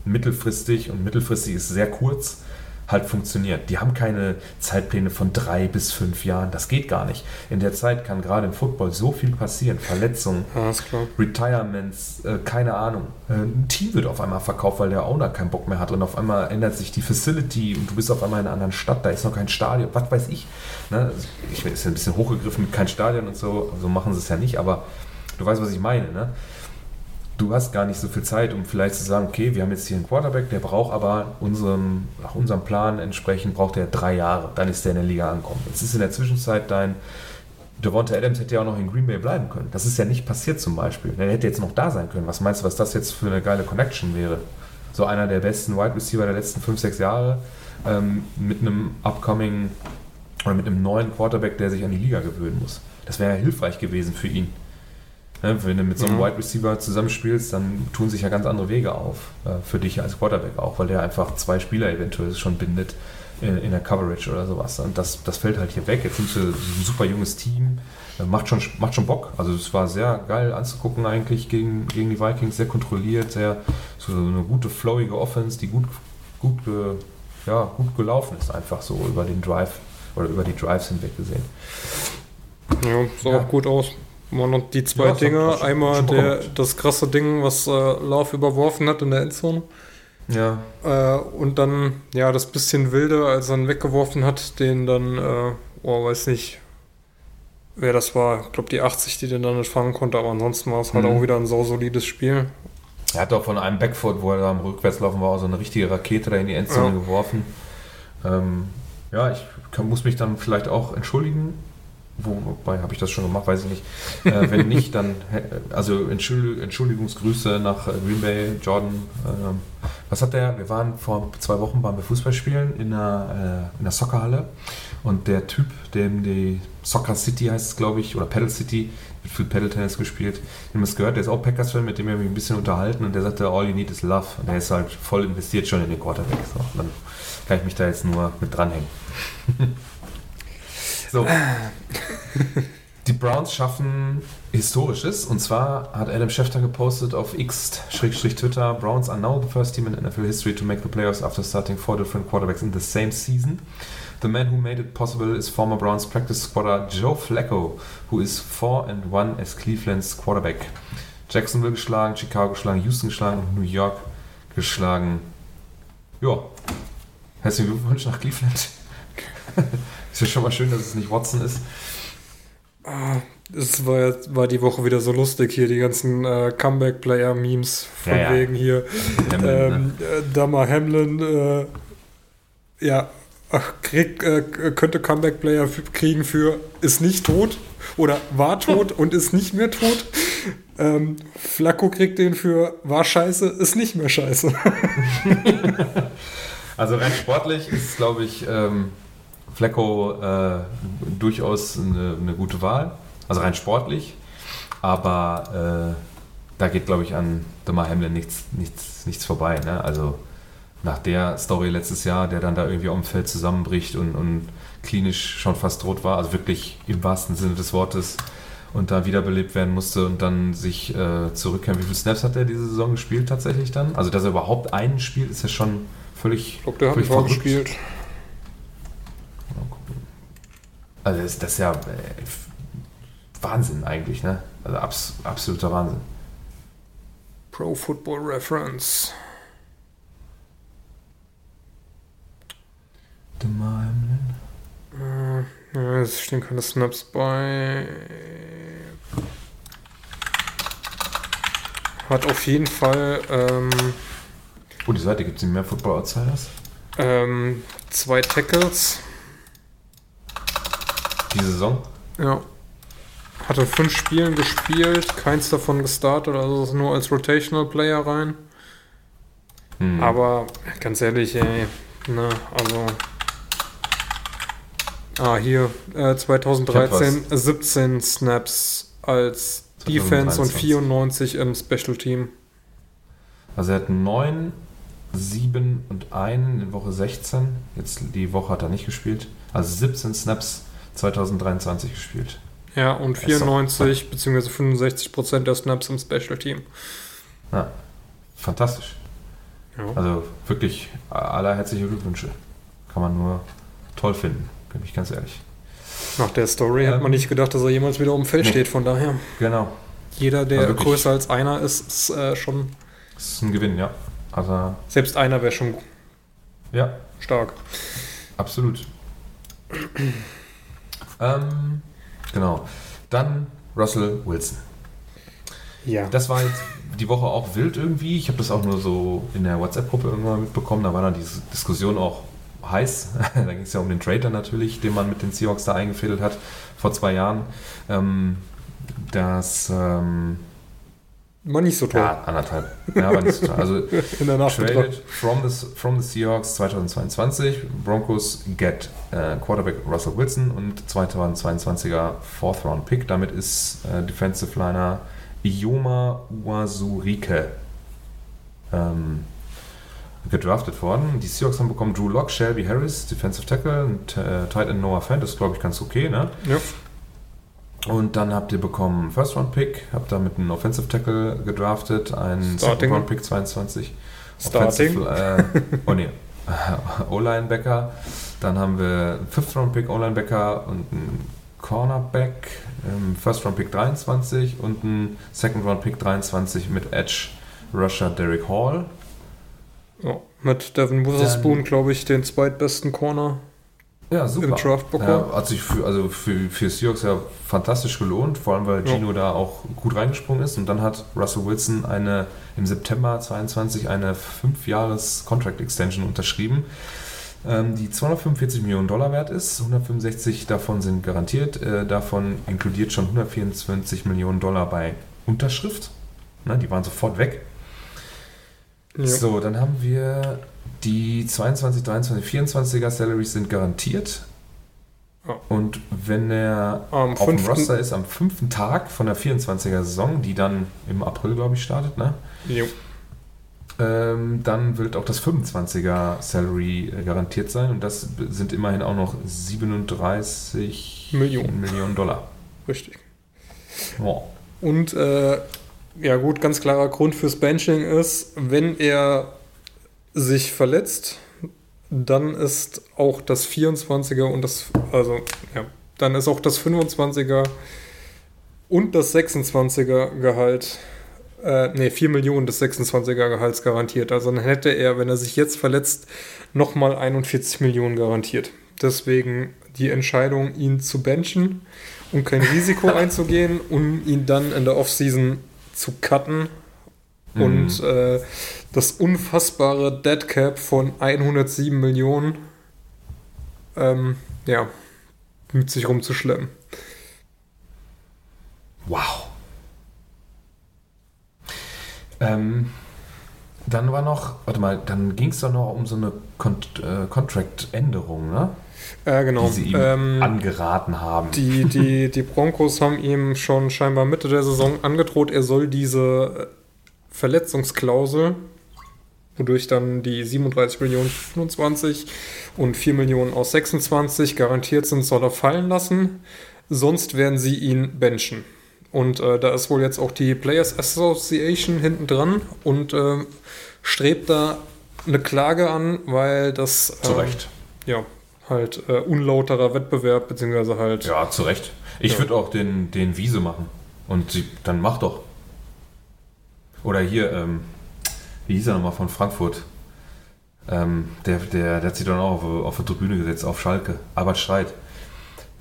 mittelfristig und mittelfristig ist sehr kurz, halt funktioniert. Die haben keine Zeitpläne von drei bis fünf Jahren. Das geht gar nicht. In der Zeit kann gerade im Football so viel passieren. Verletzungen, ja, Retirements, äh, keine Ahnung. Äh, ein Team wird auf einmal verkauft, weil der Owner keinen Bock mehr hat und auf einmal ändert sich die Facility und du bist auf einmal in einer anderen Stadt. Da ist noch kein Stadion. Was weiß ich. Ne? Ich ist ja ein bisschen hochgegriffen mit kein Stadion und so. So machen sie es ja nicht, aber du weißt, was ich meine. Ne? Du hast gar nicht so viel Zeit, um vielleicht zu sagen, okay, wir haben jetzt hier einen Quarterback, der braucht aber unserem, nach unserem Plan entsprechend braucht er drei Jahre, dann ist der in der Liga angekommen. Jetzt ist in der Zwischenzeit dein Devonta Adams hätte ja auch noch in Green Bay bleiben können. Das ist ja nicht passiert zum Beispiel. Der hätte jetzt noch da sein können. Was meinst du, was das jetzt für eine geile Connection wäre? So einer der besten Wide Receiver der letzten fünf, sechs Jahre ähm, mit einem upcoming oder mit einem neuen Quarterback, der sich an die Liga gewöhnen muss. Das wäre ja hilfreich gewesen für ihn. Ne, wenn du mit so einem mhm. Wide Receiver zusammenspielst, dann tun sich ja ganz andere Wege auf äh, für dich als Quarterback auch, weil der einfach zwei Spieler eventuell schon bindet in, in der Coverage oder sowas. Und das, das fällt halt hier weg. Jetzt sind sie ein super junges Team, äh, macht, schon, macht schon Bock. Also es war sehr geil anzugucken eigentlich gegen, gegen die Vikings, sehr kontrolliert, sehr so eine gute, flowige Offense, die gut, gut, ja, gut gelaufen ist, einfach so über den Drive oder über die Drives hinweg gesehen. Ja, sah ja. auch gut aus. Waren noch die zwei ja, Dinge. Einmal der, das krasse Ding, was äh, Lauf überworfen hat in der Endzone. Ja. Äh, und dann, ja, das bisschen wilde, als er ihn weggeworfen hat, den dann, äh, oh, weiß nicht, wer das war. Ich glaube, die 80, die den dann nicht fangen konnte, aber ansonsten war es halt mhm. auch wieder ein sausolides Spiel. Er hat auch von einem Backfoot, wo er da am Rückwärtslaufen war, so eine richtige Rakete da in die Endzone ja. geworfen. Ähm, ja, ich kann, muss mich dann vielleicht auch entschuldigen Wobei habe ich das schon gemacht, weiß ich nicht. Äh, wenn <laughs> nicht, dann also Entschuldigungsgrüße nach äh, Green Bay, Jordan. Äh, was hat der? Wir waren vor zwei Wochen beim Fußballspielen in einer, äh, in einer Soccerhalle und der Typ, dem die Soccer City heißt es, glaube ich, oder Pedal City, wird viel Pedal Tennis gespielt. Ich habe es gehört, der ist auch Packers-Fan, mit dem wir mich ein bisschen unterhalten und der sagte, all you need is love. Und der ist halt voll investiert schon in den Quarterback. So. dann kann ich mich da jetzt nur mit dranhängen. <laughs> So. Die Browns schaffen Historisches und zwar hat Adam Schefter gepostet auf X-Twitter: Browns are now the first team in NFL history to make the playoffs after starting four different quarterbacks in the same season. The man who made it possible is former Browns practice squatter Joe Flacco, who is 4 and 1 as Cleveland's quarterback. Jacksonville geschlagen, Chicago geschlagen, Houston geschlagen und New York geschlagen. Ja, Herzlichen Glückwunsch nach Cleveland. <laughs> ist ja schon mal schön, dass es nicht Watson ist. Ah, es war, war die Woche wieder so lustig hier, die ganzen äh, Comeback-Player-Memes von Ja, ja. wegen hier. Hamlin, ähm, ne? äh, Hamlin, äh, ja, ach, kriegt, äh, könnte Comeback-Player kriegen für ist nicht tot oder war tot <laughs> und ist nicht mehr tot. Ähm, Flacco kriegt den für war scheiße, ist nicht mehr scheiße. <laughs> Also rein sportlich ist es, glaube ich, ähm, Flecko äh, durchaus eine, eine gute Wahl. Also rein sportlich. Aber äh, da geht, glaube ich, an Damar Hamlin nichts, nichts, nichts vorbei. Ne? Also nach der Story letztes Jahr, der dann da irgendwie auf dem Feld zusammenbricht und, und klinisch schon fast tot war, also wirklich im wahrsten Sinne des Wortes, und da wiederbelebt werden musste und dann sich äh, zurückkehren. Wie viele Snaps hat er diese Saison gespielt tatsächlich dann? Also, dass er überhaupt einen spielt, ist ja schon völlig. Ich glaube, der hat völlig ein Tor verrückt. gespielt. Mal gucken. Also, das, das ist ja äh, Wahnsinn eigentlich, ne? Also, abs absoluter Wahnsinn. Pro Football Reference. Damar Hamlin. Äh, ja, es stehen keine Snaps bei. Hat auf jeden Fall ähm, Oh, die Seite gibt es mehr Football Outsiders. ähm, zwei Tackles. Die Saison. Ja. Hat in fünf Spielen gespielt, keins davon gestartet, also ist nur als Rotational Player rein. Hm. Aber ganz ehrlich, ey, ne, also. Ah, hier, äh, 2013 17 Snaps als Defense und 2023. 94 im Special Team. Also er hat 9, 7 und 1 in Woche 16. Jetzt die Woche hat er nicht gespielt. Also 17 Snaps 2023 gespielt. Ja, und ist doch- 94 bzw. 65 Prozent der Snaps im Special Team. Ja, fantastisch. Ja. Also wirklich aller herzliche Glückwünsche. Kann man nur toll finden, bin ich ganz ehrlich. Nach der Story hat Ähm, man nicht gedacht, dass er jemals wieder um Feld nee. steht, von daher. Genau. Jeder, der wirklich- größer als einer ist, ist äh, schon. Das ist ein Gewinn, ja. Also, Selbst einer wäre schon ja, stark. absolut. Ähm, genau. Dann Russell Wilson. Ja. Das war jetzt die Woche auch wild irgendwie. Ich habe das auch nur so in der WhatsApp-Gruppe irgendwann mitbekommen. Da war dann diese Diskussion auch heiß. <laughs> da ging es ja um den Trader natürlich, den man mit den Seahawks da eingefädelt hat vor zwei Jahren. Ähm, das, ähm, War nicht so toll ja, anderthalb. Ja, aber nicht so toll. Also <laughs> in der Nachbetrachtung. traded from the, from the Seahawks 2022. Broncos get äh, Quarterback Russell Wilson und 2022er Fourth Round Pick. Damit ist äh, Defensive Liner Ioma Uazurike ähm, gedraftet worden. Die Seahawks haben bekommen Drew Lock, Shelby Harris, Defensive Tackle und äh, Tight End Noah Fant. Das ist, glaube ich, ganz okay, ne? Ja. Und dann habt ihr bekommen First Round Pick, habt damit einen Offensive Tackle gedraftet, einen Starting. Second Round Pick 22. Starting. Offensive, äh, oh nee, <laughs> O-Linebacker. Dann haben wir einen Fifth Round Pick O-Linebacker und einen Cornerback, ähm, First Round Pick 23 und einen Second Round Pick 23 mit Edge Rusher Derek Hall. Ja, mit Devin Witherspoon, glaube ich, den zweitbesten Corner Ja, super. im Draft bekommen. Ja, hat sich für, also für, für Seahawks ja fantastisch gelohnt, vor allem weil Ja. Gino da auch gut reingesprungen ist. Und dann hat Russell Wilson eine im September 22 eine 5 Jahres Contract Extension unterschrieben, ähm, die 245 Millionen Dollar wert ist. 165 davon sind garantiert, äh, davon inkludiert schon 124 Millionen Dollar bei Unterschrift. Na, die waren sofort weg. Ja. So, dann haben wir die 22, 23, 24er Salaries sind garantiert. Ja. Und wenn er Am auf dem fünften- Roster ist am fünften Tag von der 24er Saison, die dann im April, glaube ich, startet, ne? Jo. Ähm, dann wird auch das 25er Salary äh, garantiert sein und das sind immerhin auch noch 37 Millionen. Millionen Dollar. Richtig. Ja. Und äh, ja gut, ganz klarer Grund fürs Benching ist, wenn er sich verletzt, dann ist auch das 24er und das, also ja, dann ist auch das 25er und das 26er Gehalt äh, nee, 4 Millionen des 26er Gehalts garantiert. Also dann hätte er, wenn er sich jetzt verletzt, nochmal 41 Millionen garantiert. Deswegen die Entscheidung, ihn zu benchen, um kein Risiko <laughs> einzugehen, um ihn dann in der Offseason zu cutten und Mhm. äh, das unfassbare Dead Cap von 107 Millionen ähm, ja, mit sich rumzuschleppen. Wow. Ähm, dann war noch, warte mal, dann ging es doch noch um so eine Kont äh, Contract-Änderung, ne? Äh, genau. Die sie ihm Ähm, angeraten haben. Die, die, die Broncos haben ihm schon scheinbar Mitte der Saison angedroht, er soll diese Verletzungsklausel, wodurch dann die 37 Millionen 25 und 4 Millionen aus 26 garantiert sind, soll er fallen lassen. Sonst werden sie ihn benchen. Und äh, da ist wohl jetzt auch die Players Association hinten dran und äh, strebt da eine Klage an, weil das zu ähm, Recht. ja halt äh, unlauterer Wettbewerb beziehungsweise halt Ja, zu Recht. Ich Ja. würde auch den, den Wiese machen. Und sie, dann mach doch. Oder hier, ähm, wie hieß er nochmal von Frankfurt? Ähm, der, der, der hat sich dann auch auf, auf die Tribüne gesetzt, auf Schalke. Albert Streit.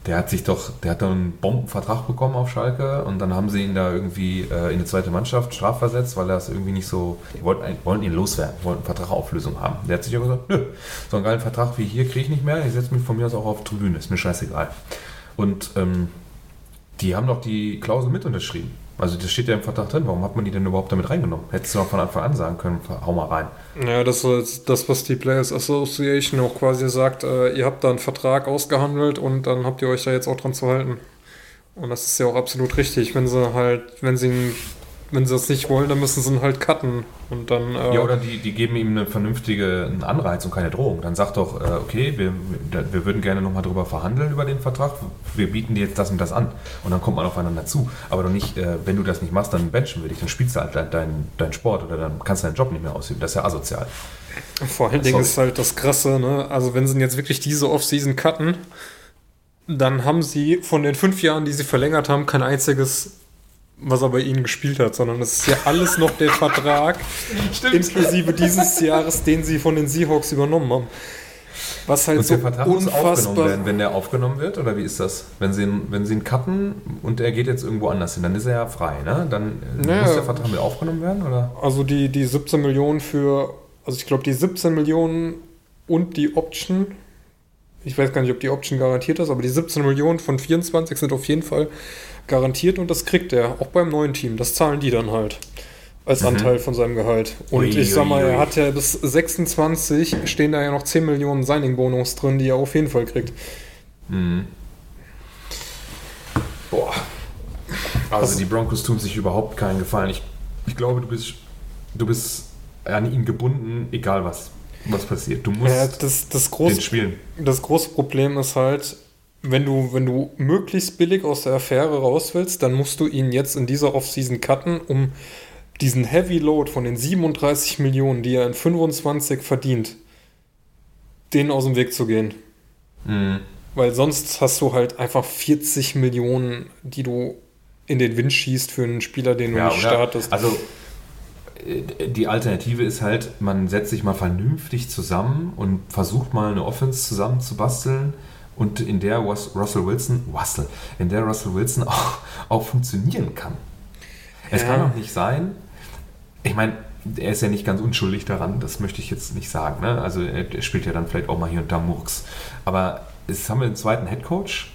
Der hat sich doch, der hat dann einen Bombenvertrag bekommen auf Schalke und dann haben sie ihn da irgendwie äh, in die zweite Mannschaft strafversetzt, weil er es irgendwie nicht so, die wollten, wollten ihn loswerden, wollten Vertragauflösung haben. Der hat sich aber gesagt, nö, so einen geilen Vertrag wie hier kriege ich nicht mehr, ich setze mich von mir aus auch auf die Tribüne, ist mir scheißegal. Und ähm, die haben doch die Klausel mit unterschrieben. Also das steht ja im Vertrag drin. Warum hat man die denn überhaupt damit reingenommen? Hättest du auch von Anfang an sagen können, hau mal rein. Ja, das ist das, was die Players Association auch quasi sagt. Äh, ihr habt da einen Vertrag ausgehandelt und dann habt ihr euch da jetzt auch dran zu halten. Und das ist ja auch absolut richtig. Wenn sie halt, wenn sie, ihn- wenn sie das nicht wollen, dann müssen sie ihn halt cutten. Und dann. Äh, Ja, oder die, die geben ihm eine vernünftige einen Anreiz und keine Drohung. Dann sagt doch, äh, okay, wir, wir würden gerne nochmal drüber verhandeln über den Vertrag. Wir bieten dir jetzt das und das an. Und dann kommt man aufeinander zu. Aber doch nicht, äh, wenn du das nicht machst, dann benchen wir dich. Dann spielst du halt deinen dein, dein Sport oder dann kannst du deinen Job nicht mehr ausüben. Das ist ja asozial. Vor allen Dingen ist halt das Krasse, ne? Also wenn sie jetzt wirklich diese Offseason cutten, dann haben sie von den fünf Jahren, die sie verlängert haben, kein einziges, was er bei ihnen gespielt hat, sondern es ist ja alles noch der Vertrag, <laughs> inklusive dieses Jahres, den sie von den Seahawks übernommen haben. Was halt Und so der Vertrag muss aufgenommen unfassbar. werden, wenn der aufgenommen wird? Oder wie ist das? Wenn sie, ihn, wenn sie ihn cutten und er geht jetzt irgendwo anders hin, dann ist er ja frei, ne? Dann äh, Naja. muss der Vertrag mit aufgenommen werden, oder? Also die, die 17 Millionen für, also ich glaube die 17 Millionen und die Option, ich weiß gar nicht, ob die Option garantiert ist, aber die 17 Millionen von 24 sind auf jeden Fall garantiert und das kriegt er, auch beim neuen Team. Das zahlen die dann halt als Anteil von seinem Gehalt. Und Ui, ich sag mal, ui, ui. er hat ja bis 26 stehen da ja noch 10 Millionen Signing-Bonus drin, die er auf jeden Fall kriegt. Mhm. Boah. Also die Broncos tun sich überhaupt keinen Gefallen. Ich, ich glaube, du bist, du bist an ihn gebunden, egal was, was passiert. Du musst Ja, das, das, den große, spielen. das große Problem ist halt, wenn du, wenn du möglichst billig aus der Affäre raus willst, dann musst du ihn jetzt in dieser Offseason cutten, um diesen Heavy Load von den 37 Millionen, die er in 25 verdient, den aus dem Weg zu gehen. Mhm. Weil sonst hast du halt einfach 40 Millionen, die du in den Wind schießt für einen Spieler, den du Ja, nicht startest. Also die Alternative ist halt, man setzt sich mal vernünftig zusammen und versucht mal eine Offense zusammen zu basteln und in der Rus- Russell Wilson, Russell, in der Russell Wilson <laughs> auch, auch funktionieren kann. Es Ja. kann doch nicht sein, ich meine, er ist ja nicht ganz unschuldig daran, das möchte ich jetzt nicht sagen. Ne? Also er, spielt ja dann vielleicht auch mal hier und da Murks. Aber jetzt haben wir den zweiten Headcoach.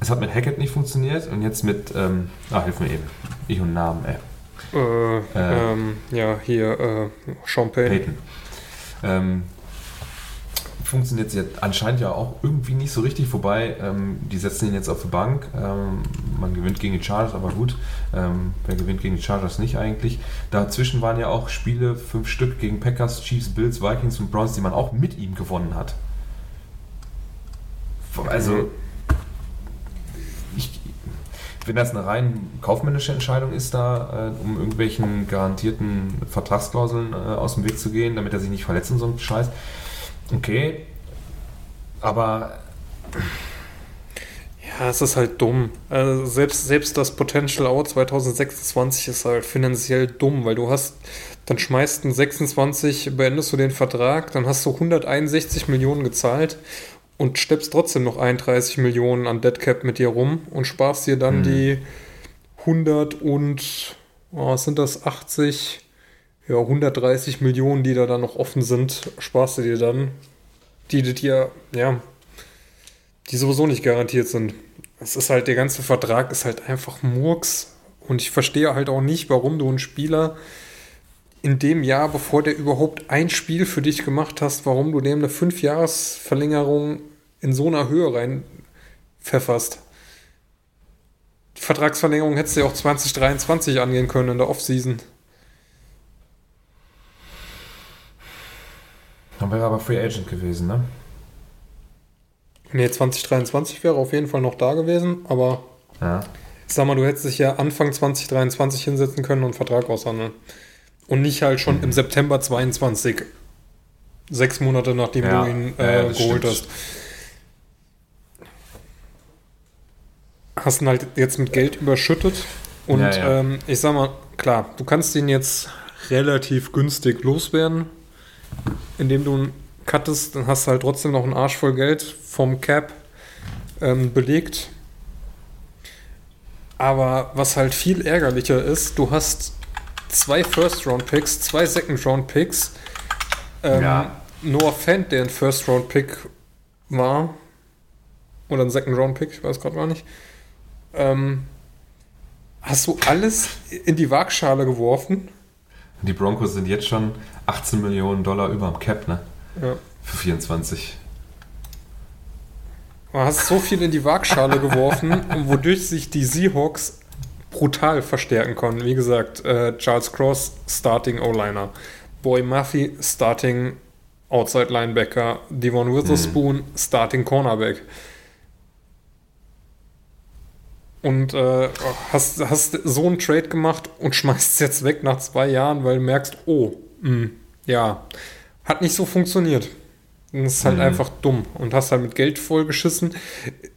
Es hat mit Hackett nicht funktioniert und jetzt mit, ähm, ah, hilf mir eben, ich und Namen, ey. Äh, Äh. ähm, ja, hier, äh, Sean Payton. Ähm, funktioniert jetzt anscheinend ja auch irgendwie nicht so richtig, wobei ähm, die setzen ihn jetzt auf die Bank. Ähm, man gewinnt gegen die Chargers, aber gut. Ähm, wer gewinnt gegen die Chargers nicht eigentlich? Dazwischen waren ja auch Spiele, fünf Stück gegen Packers, Chiefs, Bills, Vikings und Browns, die man auch mit ihm gewonnen hat. Also, wenn das eine rein kaufmännische Entscheidung ist, da äh, um irgendwelchen garantierten Vertragsklauseln äh, aus dem Weg zu gehen, damit er sich nicht verletzt und so ein Scheiß, okay. Aber Ja, es ist halt dumm. Also selbst, selbst das Potential Out 2026 ist halt finanziell dumm, weil du hast, dann schmeißt ein 26, beendest du den Vertrag, dann hast du 161 Millionen gezahlt und steppst trotzdem noch 31 Millionen an Deadcap mit dir rum und sparst dir dann Mhm. die 100 und, oh, was sind das, 80, ja, 130 Millionen, die da dann noch offen sind, sparst du dir dann, die du dir, ja, die sowieso nicht garantiert sind. Es ist halt, der ganze Vertrag ist halt einfach Murks. Und ich verstehe halt auch nicht, warum du einen Spieler in dem Jahr, bevor der überhaupt ein Spiel für dich gemacht hast, warum du dem eine Fünfjahresverlängerung in so einer Höhe rein pfefferst. Die Vertragsverlängerung hättest du ja auch 2023 angehen können in der Offseason. Dann wäre er aber Free Agent gewesen, ne? Nee, 2023 wäre auf jeden Fall noch da gewesen, aber Ja. Sag mal, du hättest dich ja Anfang 2023 hinsetzen können und einen Vertrag aushandeln. Und nicht halt schon im September 22. Sechs Monate nachdem Ja, du ihn äh, ja, geholt stimmt. hast. Hast ihn halt jetzt mit Geld überschüttet. Und ja. Ähm, ich sag mal, klar, du kannst ihn jetzt relativ günstig loswerden, indem du ihn cuttest, dann hast du halt trotzdem noch einen Arsch voll Geld vom Cap ähm, belegt. Aber was halt viel ärgerlicher ist, du hast zwei First-Round-Picks, zwei Second-Round-Picks. Ähm, Ja. Noah Fant, der ein First-Round-Pick war, oder ein Second-Round-Pick, ich weiß gerade gar nicht. Ähm, hast du alles in die Waagschale geworfen? Die Broncos sind jetzt schon 18 Millionen Dollar über dem Cap, ne? Ja. Für 24. Du hast so viel in die Waagschale geworfen, wodurch sich die Seahawks brutal verstärken konnten. Wie gesagt, äh, Charles Cross, Starting O-Liner. Boy Murphy, Starting Outside Linebacker. Devon Witherspoon, Starting Cornerback. Und äh, hast, hast so einen Trade gemacht und schmeißt es jetzt weg nach zwei Jahren, weil du merkst, oh, mh, ja, hat nicht so funktioniert. Das ist halt Mhm. einfach dumm und hast halt mit Geld vollgeschissen.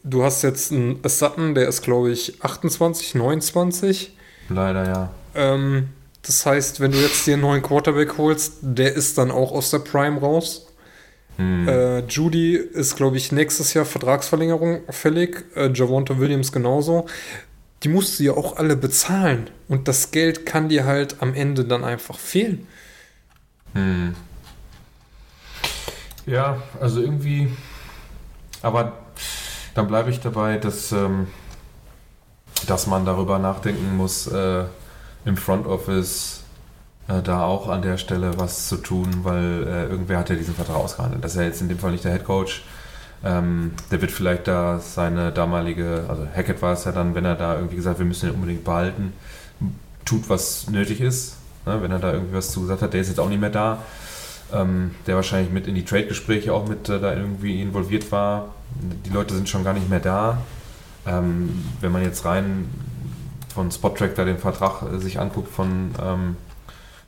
Du hast jetzt einen Sutton, der ist, glaube ich, 28, 29. Leider ja. Ähm, das heißt, wenn du jetzt dir einen neuen Quarterback holst, der ist dann auch aus der Prime raus. Hm. Äh, Judy ist, glaube ich, nächstes Jahr Vertragsverlängerung fällig. Äh, Javonta Williams genauso. Die musst du ja auch alle bezahlen. Und das Geld kann dir halt am Ende dann einfach fehlen. Hm. Ja, also irgendwie. Aber dann bleibe ich dabei, dass, ähm, dass man darüber nachdenken muss, äh, im Front Office äh, da auch an der Stelle was zu tun, weil äh, irgendwer hat ja diesen Vertrag ausgehandelt. Das ist ja jetzt in dem Fall nicht der Head Coach. Ähm, der wird vielleicht da seine damalige, also Hackett war es ja dann, wenn er da irgendwie gesagt hat, wir müssen ihn unbedingt behalten, tut, was nötig ist. Ne? Wenn er da irgendwie was zugesagt hat, der ist jetzt auch nicht mehr da ähm, der wahrscheinlich mit in die Trade-Gespräche auch mit äh, da irgendwie involviert war. Die Leute sind schon gar nicht mehr da. Ähm, wenn man jetzt rein von Spottrack da den Vertrag äh, sich anguckt von, ähm,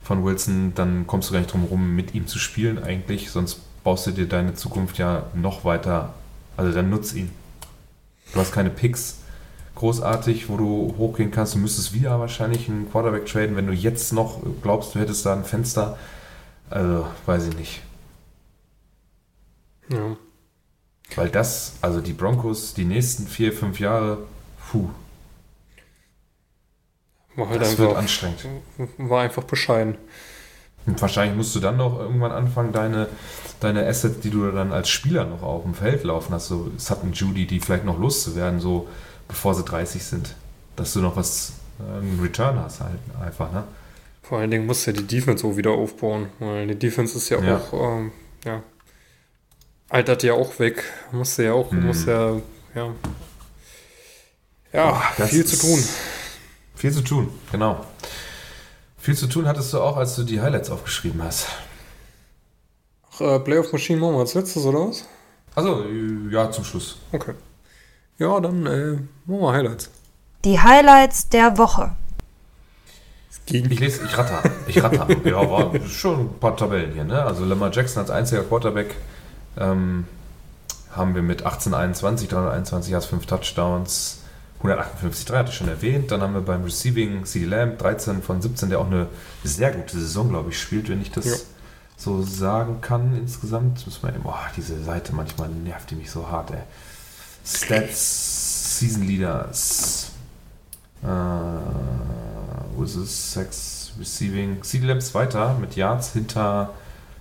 von Wilson, dann kommst du gar nicht drum herum, mit ihm zu spielen eigentlich, sonst baust du dir deine Zukunft ja noch weiter, also dann nutz ihn. Du hast keine Picks großartig, wo du hochgehen kannst. Du müsstest wieder wahrscheinlich einen Quarterback traden, wenn du jetzt noch glaubst, du hättest da ein Fenster. Also, weiß ich nicht. Ja. Weil das, also die Broncos, die nächsten vier, fünf Jahre, puh, War halt das wird einfach, anstrengend. war einfach bescheiden. Und wahrscheinlich musst du dann noch irgendwann anfangen, deine, deine Assets, die du dann als Spieler noch auf dem Feld laufen hast, so Sutton, Judy, die vielleicht noch loszuwerden, so bevor sie 30 sind. Dass du noch was, äh, einen Return hast halt einfach, ne? Vor allen Dingen musst du ja die Defense auch wieder aufbauen, weil die Defense ist ja, Ja. auch, ähm, ja, altert ja auch weg. Musst du ja auch, Hm. musst ja, ja, ja, das viel zu tun. Viel zu tun, genau. Viel zu tun hattest du auch, als du die Highlights aufgeschrieben hast. Ach, äh, Playoff Machine machen wir als letztes, oder was? Also, ja, zum Schluss. Okay. Ja, dann äh, machen wir Highlights. Die Highlights der Woche. Gegen Ich lese, ich ratter. Ich ratter. <laughs> ja, war schon ein paar Tabellen hier, ne? Also Lamar Jackson als einziger Quarterback ähm, haben wir mit 1821, 321 Yards, 5 Touchdowns, 158, 3 hatte ich schon erwähnt. Dann haben wir beim Receiving CD Lamb 13 von 17, der auch eine sehr gute Saison, glaube ich, spielt, wenn ich das Ja. so sagen kann insgesamt. Muss man, boah, diese Seite manchmal nervt die mich so hart, ey. Stats, Season Leaders. Äh, wo ist es? Sex Receiving. CD Lamb zweiter mit Yards hinter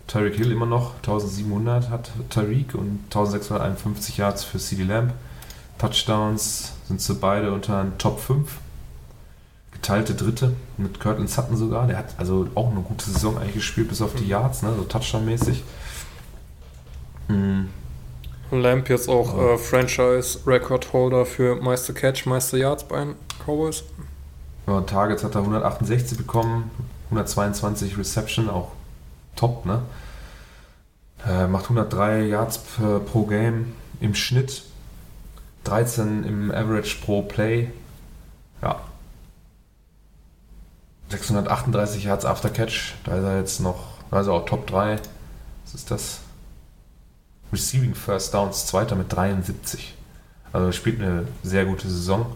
Tyreek Hill immer noch. 1700 hat Tyreek und 1651 Yards für CD Lamb. Touchdowns sind sie beide unter den Top 5. Geteilte Dritte mit Curtin Sutton sogar. Der hat also auch eine gute Saison eigentlich gespielt, bis auf die Yards, ne? so Touchdown-mäßig. Mm, Lamp jetzt auch äh, Franchise-Record-Holder für meiste Catch, meiste Yards bei Cowboys. Ja, Targets hat er 168 bekommen, 122 Reception, auch top, ne? Äh, macht 103 Yards per, pro Game im Schnitt, 13 im Average pro Play. Ja. 638 Yards after Catch, da ist er jetzt noch, also auch Top 3. Was ist das? Receiving First Downs, zweiter mit 73. Also spielt eine sehr gute Saison.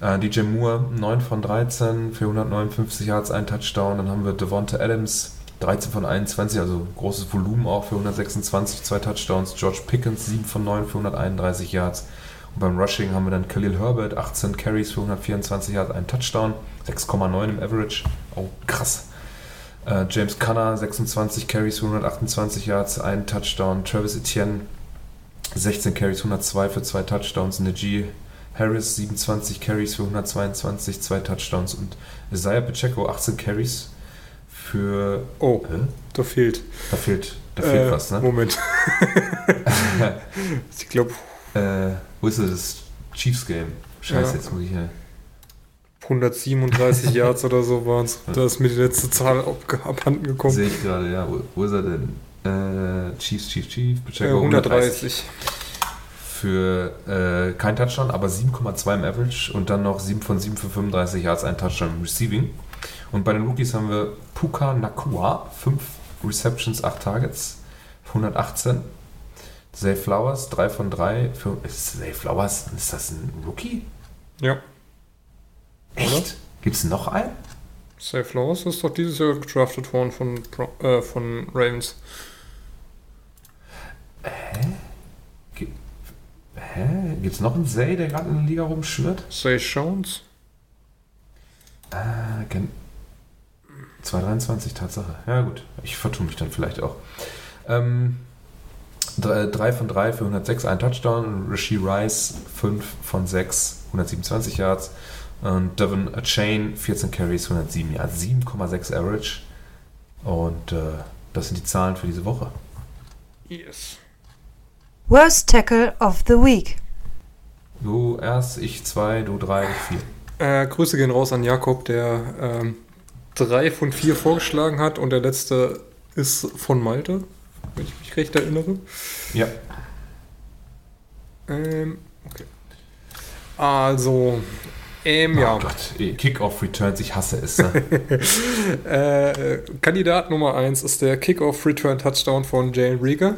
Äh, DJ Moore 9 von 13 für 159 Yards, ein Touchdown. Dann haben wir Devonta Adams 13 von 21, also großes Volumen auch für 126, zwei Touchdowns. George Pickens 7 von 9 für 131 Yards. Und beim Rushing haben wir dann Khalil Herbert 18 Carries für 124 Yards, ein Touchdown. 6,9 im Average. Oh, krass. Äh, James Conner 26 Carries für 128 Yards, ein Touchdown. Travis Etienne 16 Carries, 102 für zwei Touchdowns. Najee Harris 27 Carries für 122, zwei Touchdowns und Isaiah Pacheco 18 Carries für. Oh, Hä? da fehlt. Da fehlt, da fehlt äh, was, ne? Moment. <laughs> ich glaube, Äh, wo ist das Chiefs Game? Scheiße, Ja. jetzt muss ich hier. 137 <laughs> Yards oder so waren es. Da ist mir die letzte Zahl abhanden gekommen. Sehe ich gerade, ja. Wo, wo ist er denn? Äh, Chiefs, Chiefs, Chiefs. Äh, Pacheco 130. Für äh, kein Touchdown, aber 7,2 im Average und dann noch 7 von 7 für 35 Yards, ein Touchdown im Receiving. Und bei den Rookies haben wir Puka Nakua, 5 Receptions, 8 Targets, 118. Zay Flowers, 3 von 3. Für, ist Zay Flowers, ist das ein Rookie? Ja. Echt? Gibt es noch einen? Safe Flowers ist doch dieses Jahr gedraftet worden von, äh, von Ravens. Ge- Hä? Gibt es noch einen Zay, der gerade in der Liga rumschwirrt? Say Jones? Ah, gen- 223, Tatsache. Ja, gut. Ich vertue mich dann vielleicht auch. Ähm, 3 von 3 für 106, ein Touchdown. Rishi Rice 5 von 6, 127 Yards. Und Devin Chain 14 Carries, 107 Yards, 7,6 Average. Und äh, das sind die Zahlen für diese Woche. Yes. Worst Tackle of the Week. Du erst, ich zwei, du drei, ich vier. Äh, Grüße gehen raus an Jakob, der ähm, drei von vier vorgeschlagen hat und der letzte ist von Malte, wenn ich mich recht erinnere. Ja. Ähm, okay. Also, ähm, ja. Oh Gott, eh, Kickoff Returns, ich hasse es. Ne? <laughs> Äh, Kandidat Nummer 1 ist der Kickoff-Return-Touchdown von Jalen Rieger,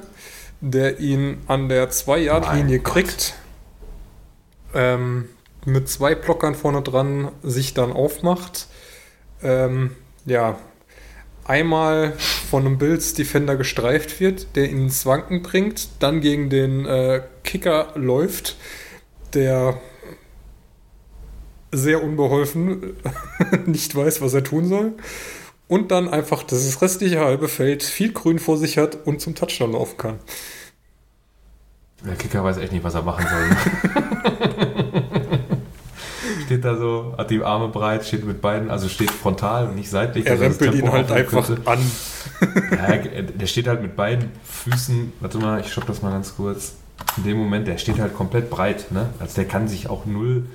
der ihn an der 2-Yard-Linie Mein Gott. kriegt, ähm, mit zwei Blockern vorne dran sich dann aufmacht. Ähm, ja, einmal von einem Bills-Defender gestreift wird, der ihn ins Wanken bringt, dann gegen den äh, Kicker läuft, der sehr unbeholfen <laughs> nicht weiß, was er tun soll. Und dann einfach das restliche halbe Feld viel Grün vor sich hat und zum Touchdown laufen kann. Der Kicker weiß echt nicht, was er machen soll. <laughs> steht da so, hat die Arme breit, steht mit beiden, also steht frontal und nicht seitlich. Er das rempelt ihn halt einfach könnte. an. Ja, er- der steht halt mit beiden Füßen, warte mal, ich schock das mal ganz kurz. In dem Moment, der steht halt komplett breit, ne? Also der kann sich auch null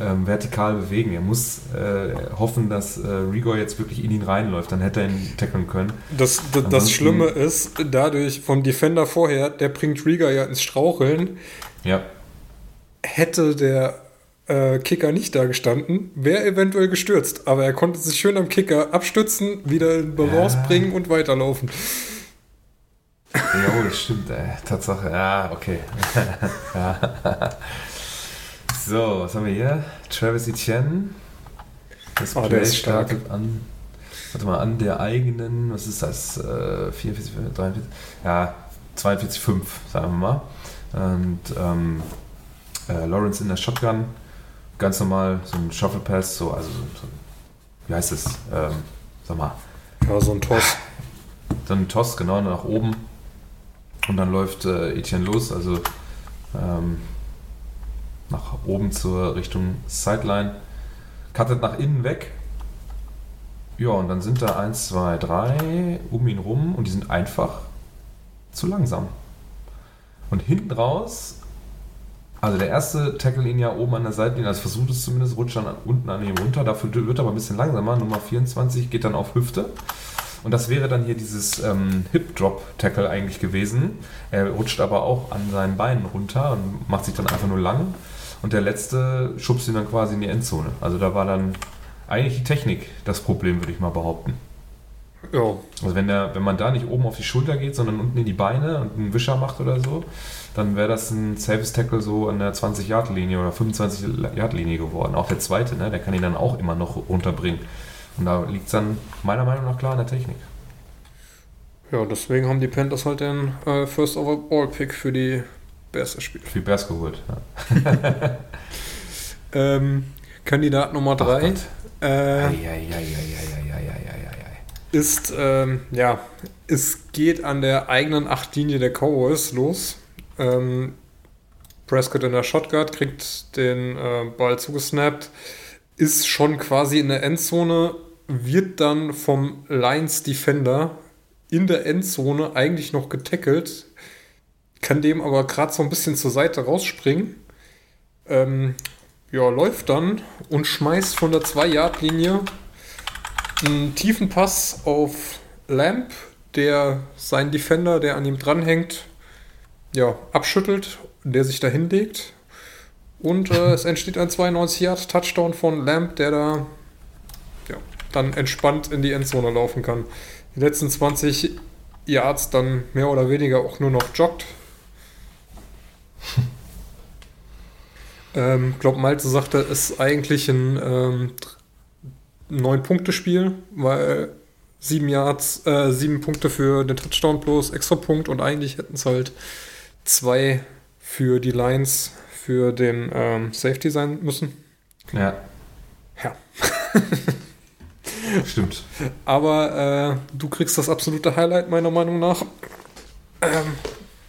ähm, vertikal bewegen. Er muss äh, hoffen, dass äh, Rigor jetzt wirklich in ihn reinläuft, dann hätte er ihn tackeln können. Das, das, das Schlimme ist, dadurch vom Defender vorher, der bringt Rieger ja ins Straucheln, Ja, hätte der äh, Kicker nicht da gestanden, wäre eventuell gestürzt. Aber er konnte sich schön am Kicker abstützen, wieder in Balance Ja. bringen und weiterlaufen. Jo, das stimmt. Tatsache. Ja, okay. <laughs> ja. So, was haben wir hier? Travis Etienne. Das der Play startet an, warte mal, an der eigenen, was ist das? Äh, 44, 43, ja, 42, 5, sagen wir mal. Und ähm, äh, Lawrence in der Shotgun, ganz normal, so ein Shuffle Pass, so, also so, so wie heißt es? Ähm, sag mal, Ja, so ein Toss. dann ein Toss genau nach oben und dann läuft äh, Etienne los, also ähm, nach oben zur Richtung Sideline, cuttet nach innen weg. Ja, und dann sind da 1, 2, 3 um ihn rum und die sind einfach zu langsam. Und hinten raus, also der erste tackle ihn ja oben an der Seitlinie, also versucht es zumindest, rutscht dann unten an ihm runter, dafür wird er aber ein bisschen langsamer. Nummer 24 geht dann auf Hüfte. Und das wäre dann hier dieses ähm, Hip-Drop-Tackle eigentlich gewesen. Er rutscht aber auch an seinen Beinen runter und macht sich dann einfach nur lang. Und der letzte schubst ihn dann quasi in die Endzone. Also da war dann eigentlich die Technik das Problem, würde ich mal behaupten. Ja, Also wenn, der, wenn man da nicht oben auf die Schulter geht, sondern unten in die Beine und einen Wischer macht oder so, dann wäre das ein Safest Tackle so an der 20-Yard-Linie oder 25-Yard-Linie geworden. Auch der zweite, ne, der kann ihn dann auch immer noch runterbringen. Und da liegt es dann meiner Meinung nach klar an der Technik. ja, deswegen haben die Panthers halt den äh, First Overall Pick für die Bears gespielt. Viel Bears geholt. Ja. <laughs> Ähm, Kandidat Nummer 3 Gott. äh, ist, ähm, ja, es geht an der eigenen Achtlinie der Cowboys los. Ähm, Prescott in der Shotgun kriegt den äh, Ball zugesnappt, ist schon quasi in der Endzone, wird dann vom Lions Defender in der Endzone eigentlich noch getackelt, kann dem aber gerade so ein bisschen zur Seite rausspringen. Ähm, ja, läuft dann und schmeißt von der 2-Yard-Linie einen tiefen Pass auf Lamp, der seinen Defender, der an ihm dranhängt, ja, abschüttelt, der sich da hinlegt. Und äh, es entsteht ein 92-Yard-Touchdown von Lamp, der da ja, dann entspannt in die Endzone laufen kann. Die letzten 20 Yards dann mehr oder weniger auch nur noch joggt. <laughs> ähm, glaub Malte sagte, es ist eigentlich ein ähm, Neun-Punkte-Spiel, weil sieben Yards, äh, sieben Punkte für den Touchdown plus extra Punkt und eigentlich hätten es halt zwei für die Lines für den ähm, Safety sein müssen. Ja. Ja. <laughs> Stimmt. Aber äh, du kriegst das absolute Highlight meiner Meinung nach. Ähm,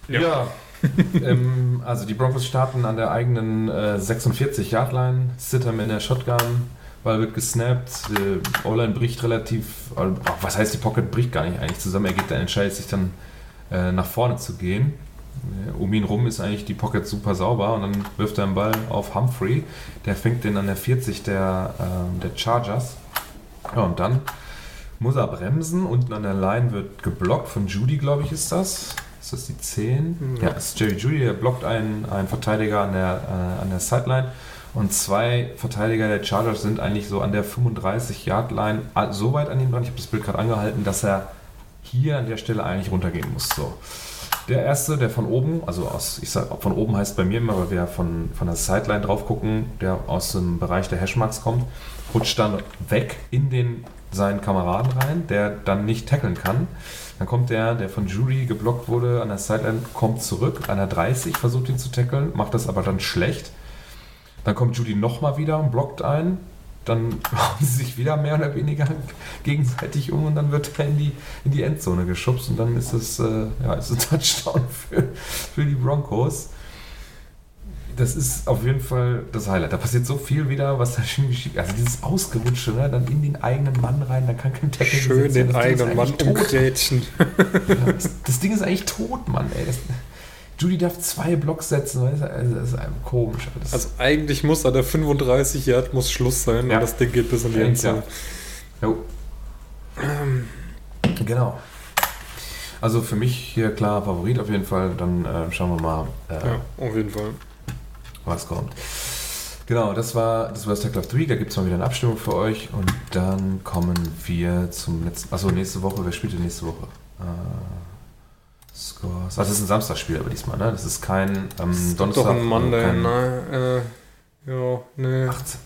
Ja. <laughs> ähm, also die Broncos starten an der eigenen äh, 46-Yard-Line, Sitterm in der Shotgun, Ball wird gesnappt, die O-Line bricht relativ, äh, was heißt die Pocket bricht gar nicht eigentlich zusammen, er geht dann entscheidet sich dann äh, nach vorne zu gehen. Äh, Um ihn rum ist eigentlich die Pocket super sauber und dann wirft er den Ball auf Humphrey, der fängt den an der 40 der, ähm, der Chargers. Ja, und dann muss er bremsen. Unten an der Line wird geblockt von Judy, glaube ich, ist das. Ist das die 10? Ja. Ja, das ist Jerry Judy, der blockt einen, einen Verteidiger an der, äh, an der Sideline. Und zwei Verteidiger der Chargers sind eigentlich so an der 35-Yard-Line ah, so weit an ihm dran, ich habe das Bild gerade angehalten, dass er hier an der Stelle eigentlich runtergehen muss. So. Der erste, der von oben, also aus, ich sag, von oben heißt bei mir immer, weil wir von, von der Sideline drauf gucken, der aus dem Bereich der Hashmarks kommt, rutscht dann weg in den seinen Kameraden rein, der dann nicht tackeln kann. Dann kommt der, der von Jury geblockt wurde, an der Sideline, kommt zurück, an der 30, versucht ihn zu tackeln, macht das aber dann schlecht. Dann kommt Judy nochmal wieder und blockt ein. Dann <laughs> hauen sie sich wieder mehr oder weniger <laughs> gegenseitig um und dann wird er in die, in die Endzone geschubst und dann ist es, äh, ja, ist ein <laughs> Touchdown für, für die Broncos. Das ist auf jeden Fall das Highlight. Da passiert so viel wieder, was da geschieht. Also dieses Ausgerutsche, ne? dann in den eigenen Mann rein, da kann kein Tackle schön den Das eigenen Mann umgrätschen. Ja, das, das Ding ist eigentlich tot, Mann. Ey. Das, Judy darf zwei Blocks setzen, weißt du? also das ist einfach komisch. Also eigentlich muss an der 35 Yard muss Schluss sein Ja. und das Ding geht bis in die Ja, Endzone. Jo. Genau. Also für mich hier klar Favorit auf jeden Fall. Dann äh, schauen wir mal, äh, Ja, auf jeden Fall. Was kommt. Genau, das war das Tackle of the Week. Da gibt es mal wieder eine Abstimmung für euch. Und dann kommen wir zum letzten. Achso, nächste Woche. Wer spielt denn nächste Woche? Äh, Scores. Also das ist ein Samstagsspiel aber diesmal, ne? Das ist kein ähm, Ist Donnerstag. Doch ein Monday, kein, ne? Äh, ja, ne. 18.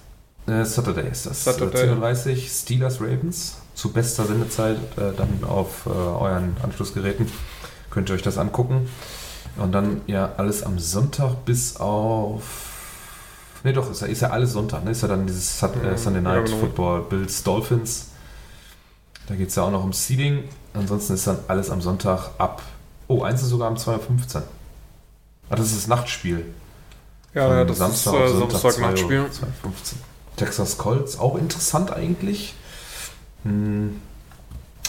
Äh, Saturday ist das. Saturday. 10.30 Uhr, Steelers Ravens. Zu bester Sendezeit äh, dann auf äh, euren Anschlussgeräten. Könnt ihr euch das angucken. Und dann ja alles am Sonntag bis auf. Ne, doch, ist ja, ist ja alles Sonntag. Ne? Ist ja dann dieses Sat Ja, äh, Sunday ja, Night genau. Football Bills Dolphins. Da geht es ja auch noch um Seeding. Ansonsten ist dann alles am Sonntag ab. Oh, eins ist sogar am 2.15 Uhr. Ah, das ist das Nachtspiel. Ja, ja, das Samstag ist äh, Sonntag, Samstag 2 Uhr, Nachtspiel. 2.15 Texas Colts, auch interessant eigentlich. Hm.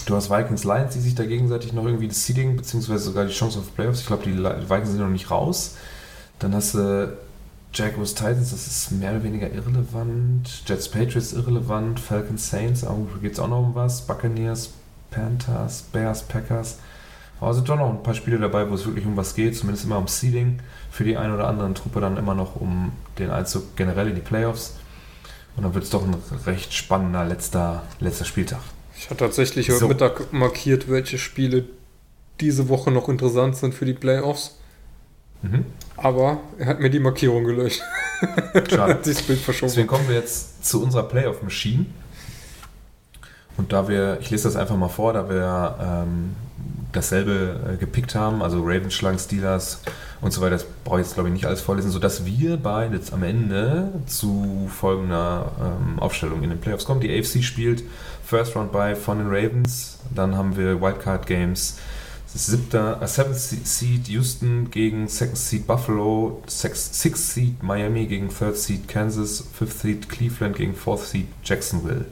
Du hast Vikings Lions, die sich da gegenseitig noch irgendwie das Seeding, beziehungsweise sogar die Chance auf Playoffs. Ich glaube, die Vikings sind noch nicht raus. Dann hast du Jaguars Titans, das ist mehr oder weniger irrelevant. Jets Patriots irrelevant. Falcons Saints, da geht es auch noch um was. Buccaneers, Panthers, Bears, Packers. Aber sind doch noch ein paar Spiele dabei, wo es wirklich um was geht, zumindest immer um Seeding. Für die ein oder anderen Truppe dann immer noch um den Einzug generell in die Playoffs. Und dann wird es doch ein recht spannender letzter, letzter Spieltag. Ich habe tatsächlich heute So. Mittag markiert, welche Spiele diese Woche noch interessant sind für die Playoffs. Mhm. Aber er hat mir die Markierung gelöscht. Schade. <laughs> hat sich das Bild verschoben. Deswegen kommen wir jetzt zu unserer Playoff Machine. Und da wir, ich lese das einfach mal vor, da wir ähm, dasselbe äh, gepickt haben, also Ravens schlagen Steelers und so weiter, das brauche ich jetzt glaube ich nicht alles vorlesen, sodass wir beide jetzt am Ende zu folgender ähm, Aufstellung in den Playoffs kommen. Die AFC spielt First Round bei von den Ravens, dann haben wir Wildcard Games. Das ist siebter, äh, Seventh Seed Houston gegen Second Seed Buffalo, Sixth Seed Miami gegen Third Seed Kansas, Fifth Seed Cleveland gegen Fourth Seed Jacksonville.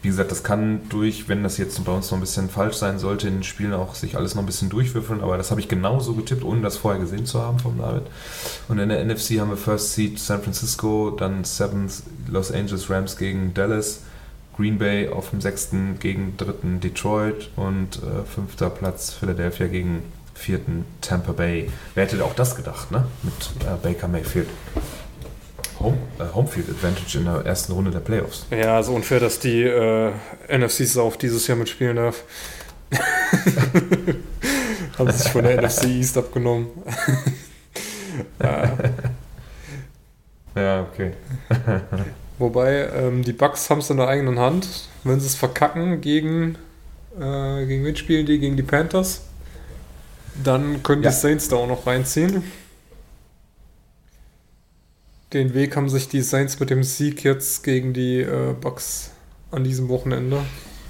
Wie gesagt, das kann durch, wenn das jetzt bei uns noch ein bisschen falsch sein sollte, in den Spielen auch sich alles noch ein bisschen durchwürfeln, aber das habe ich genauso getippt, ohne das vorher gesehen zu haben vom David. Und in der NFC haben wir First Seed San Francisco, dann Seventh Los Angeles Rams gegen Dallas, Green Bay auf dem sechsten gegen dritten Detroit und äh, fünfter Platz Philadelphia gegen vierten Tampa Bay. Wer hätte auch das gedacht, ne? Mit äh, Baker Mayfield. Home, äh, Homefield Advantage in der ersten Runde der Playoffs. Ja, so unfair, dass die äh, NFC South dieses Jahr mitspielen darf. <laughs> Haben sich von der NFC East abgenommen. ja, <laughs> Ja, okay. <laughs> wobei, ähm, die Bucks haben es in der eigenen Hand. Wenn sie es verkacken gegen, äh, gegen wen spielen die? Gegen die Panthers. Dann können Ja. die Saints da auch noch reinziehen. Den Weg haben sich die Saints mit dem Sieg jetzt gegen die äh, Bucks an diesem Wochenende.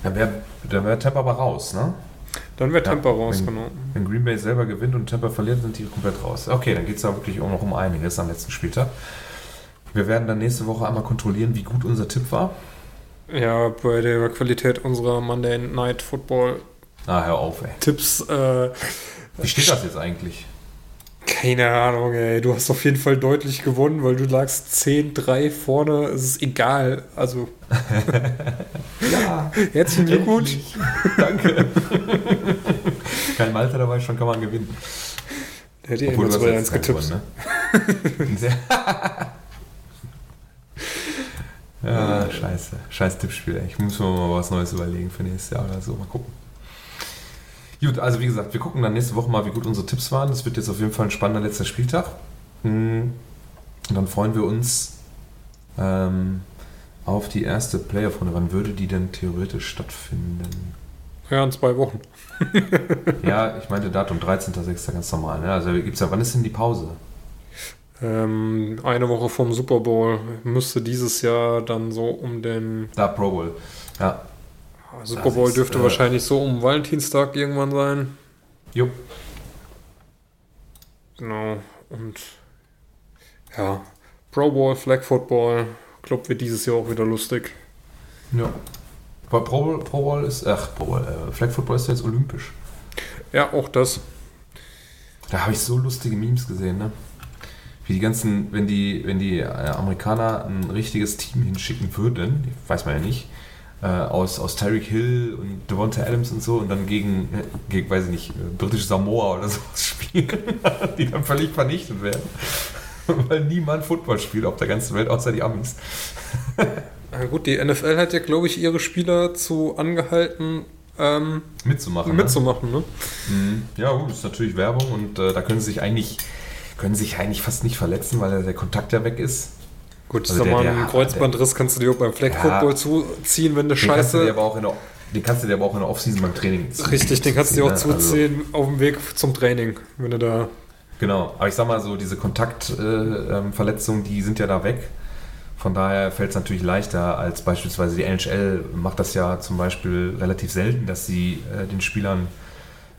Dann wäre dann wär Tampa aber raus, ne? Dann wäre Ja, Tampa wenn- rausgenommen. Wenn Green Bay selber gewinnt und Tampa verliert, sind die komplett raus. Okay, dann geht es da wirklich auch noch um einiges am letzten Spieltag. Wir werden dann nächste Woche einmal kontrollieren, wie gut unser Tipp war. Ja, bei der Qualität unserer Monday Night Football Ah, hör auf, ey. Tipps, äh, Wie steht das jetzt eigentlich? keine Ahnung, ey. Du hast auf jeden Fall deutlich gewonnen, weil du lagst 10-3 vorne. Es ist egal. Also, <laughs> Ja, herzlichen Glückwunsch. danke. <laughs> Kein Malta dabei, schon kann man gewinnen. Der hätte ja immer du hast 2-1 jetzt keinen getippt. gewonnen, ne? <laughs> Ja, scheiße. Scheiß Tippspiel. Ich muss mir mal was Neues überlegen für nächstes Jahr oder so. Mal gucken. Gut, also wie gesagt, wir gucken dann nächste Woche mal, wie gut unsere Tipps waren. Das wird jetzt auf jeden Fall ein spannender letzter Spieltag. Mm, Und dann freuen wir uns ähm, auf die erste Playoff-Runde. Wann würde die denn theoretisch stattfinden? Ja, in zwei Wochen. <laughs> Ja, ich meinte Datum 13.06. ganz normal. Ne? Also gibt's ja, wann ist denn die Pause? Ähm, eine Woche vom Super Bowl müsste dieses Jahr dann so um den Da, Pro Bowl. Ja. Super Das Bowl ist, dürfte äh, wahrscheinlich so um Valentinstag irgendwann sein. Jupp. Genau. Und ja, Pro Bowl, Flag Football, glaube wird dieses Jahr auch wieder lustig. Ja. Aber Pro Bowl, Pro Bowl ist, ach, Pro Bowl, äh, Flag Football ist ja jetzt olympisch. Ja, auch das. Da habe ich so lustige Memes gesehen, ne? Wie die ganzen, wenn die, wenn die äh, Amerikaner ein richtiges Team hinschicken würden, weiß man ja nicht, äh, aus, aus Tyreek Hill und Devonta Adams und so und dann gegen, äh, gegen weiß ich nicht, äh, britische Samoa oder so <laughs> spielen, die dann völlig vernichtet werden. <laughs> Weil niemand Football spielt auf der ganzen Welt, außer die Amis. <laughs> Na gut, die NFL hat ja, glaube ich, ihre Spieler zu angehalten, ähm, mitzumachen. mitzumachen. Ne? Mhm. Ja, gut, ist natürlich Werbung und äh, da können sie sich eigentlich können sich eigentlich fast nicht verletzen, weil der Kontakt ja weg ist. Gut, Also sag mal, einen Kreuzbandriss kannst du dir auch beim Flag Ja. Football zuziehen, wenn du Den kannst du dir scheiße. aber auch in der, den kannst du dir aber auch in der Offseason beim Training ziehen. Richtig, den kannst du dir auch Also- zuziehen auf dem Weg zum Training, wenn du da. Genau, aber ich sag mal so, diese Kontaktverletzungen, äh, ähm, die sind ja da weg. Von daher fällt es natürlich leichter als beispielsweise die NHL macht das ja zum Beispiel relativ selten, dass sie äh, den Spielern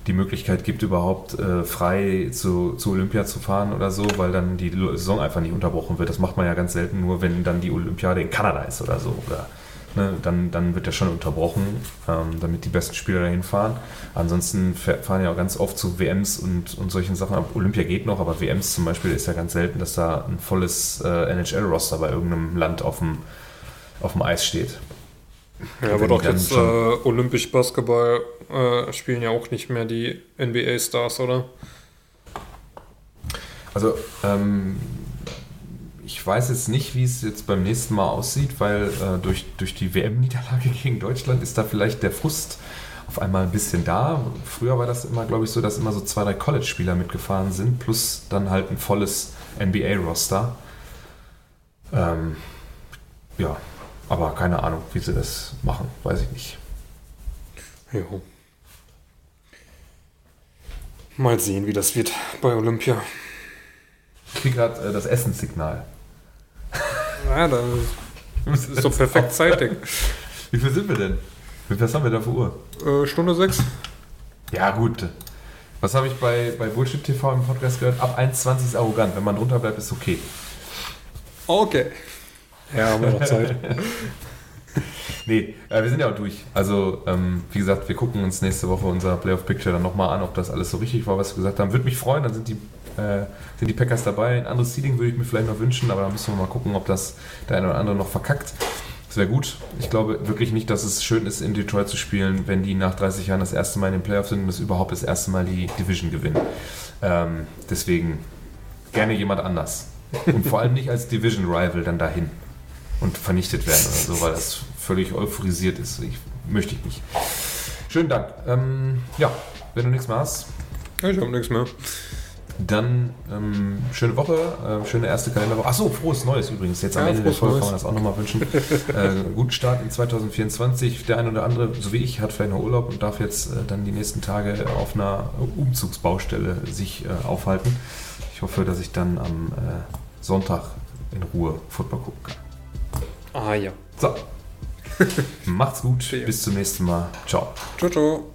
die Möglichkeit gibt, überhaupt äh, frei zu, zu Olympia zu fahren oder so, weil dann die Saison einfach nicht unterbrochen wird. Das macht man ja ganz selten nur, wenn dann die Olympiade in Kanada ist oder so. Oder, ne, dann, dann wird ja schon unterbrochen, ähm, damit die besten Spieler dahin fahren. Ansonsten fahren ja auch ganz oft zu WMs und, und solchen Sachen. Olympia geht noch, aber WMs zum Beispiel ist ja ganz selten, dass da ein volles äh, NHL-Roster bei irgendeinem Land auf dem, auf dem Eis steht. Ja, aber doch jetzt äh, Olympisch Basketball äh, spielen ja auch nicht mehr die NBA-Stars, oder? Also, ähm, ich weiß jetzt nicht, wie es jetzt beim nächsten Mal aussieht, weil äh, durch, durch die WM-Niederlage <laughs> gegen Deutschland ist da vielleicht der Frust auf einmal ein bisschen da. Früher war das immer, glaube ich, so, dass immer so zwei, drei College-Spieler mitgefahren sind, plus dann halt ein volles NBA-Roster. Ähm, ja, aber keine Ahnung, wie sie das machen, weiß ich nicht. Jo. Mal sehen, wie das wird bei Olympia. Ich kriege gerade äh, das Essenssignal. Ja, da ist doch perfekt zeitig. Wie viel sind wir denn? Was haben wir da für Uhr? Äh, Stunde sechs. Ja, gut. Was habe ich bei, bei Bullshit TV im Podcast gehört? Ab 1,20 ist arrogant. Wenn man drunter bleibt, ist okay. Okay. Ja, haben wir noch Zeit. <laughs> Nee, äh, wir sind ja auch durch. Also, ähm, wie gesagt, wir gucken uns nächste Woche unser Playoff Picture dann nochmal an, ob das alles so richtig war, was wir gesagt haben. Würde mich freuen, dann sind die, äh, sind die Packers dabei. Ein anderes Seeding würde ich mir vielleicht noch wünschen, aber da müssen wir mal gucken, ob das der eine oder andere noch verkackt. Das wäre gut. Ich glaube wirklich nicht, dass es schön ist, in Detroit zu spielen, wenn die nach 30 Jahren das erste Mal in den Playoffs sind und das überhaupt das erste Mal die Division gewinnen. Ähm, deswegen gerne jemand anders. Und vor allem nicht als Division Rival dann dahin und vernichtet werden oder so, weil das völlig euphorisiert ist. Ich, möchte ich nicht. Schönen Dank. Ähm, ja, wenn du nichts mehr hast, Ich habe nichts mehr. dann ähm, schöne Woche, äh, schöne erste Kalenderwoche. Achso, frohes Neues übrigens. Jetzt am Ja, Ende der Folge kann man das auch nochmal wünschen. <laughs> äh, guten Start in 2024. Der eine oder andere, so wie ich, hat vielleicht noch Urlaub und darf jetzt äh, dann die nächsten Tage auf einer Umzugsbaustelle sich äh, aufhalten. Ich hoffe, dass ich dann am äh, Sonntag in Ruhe Football gucken kann. Ah ja. So. <laughs> Macht's gut. Bis zum nächsten Mal. Ciao. Ciao, ciao.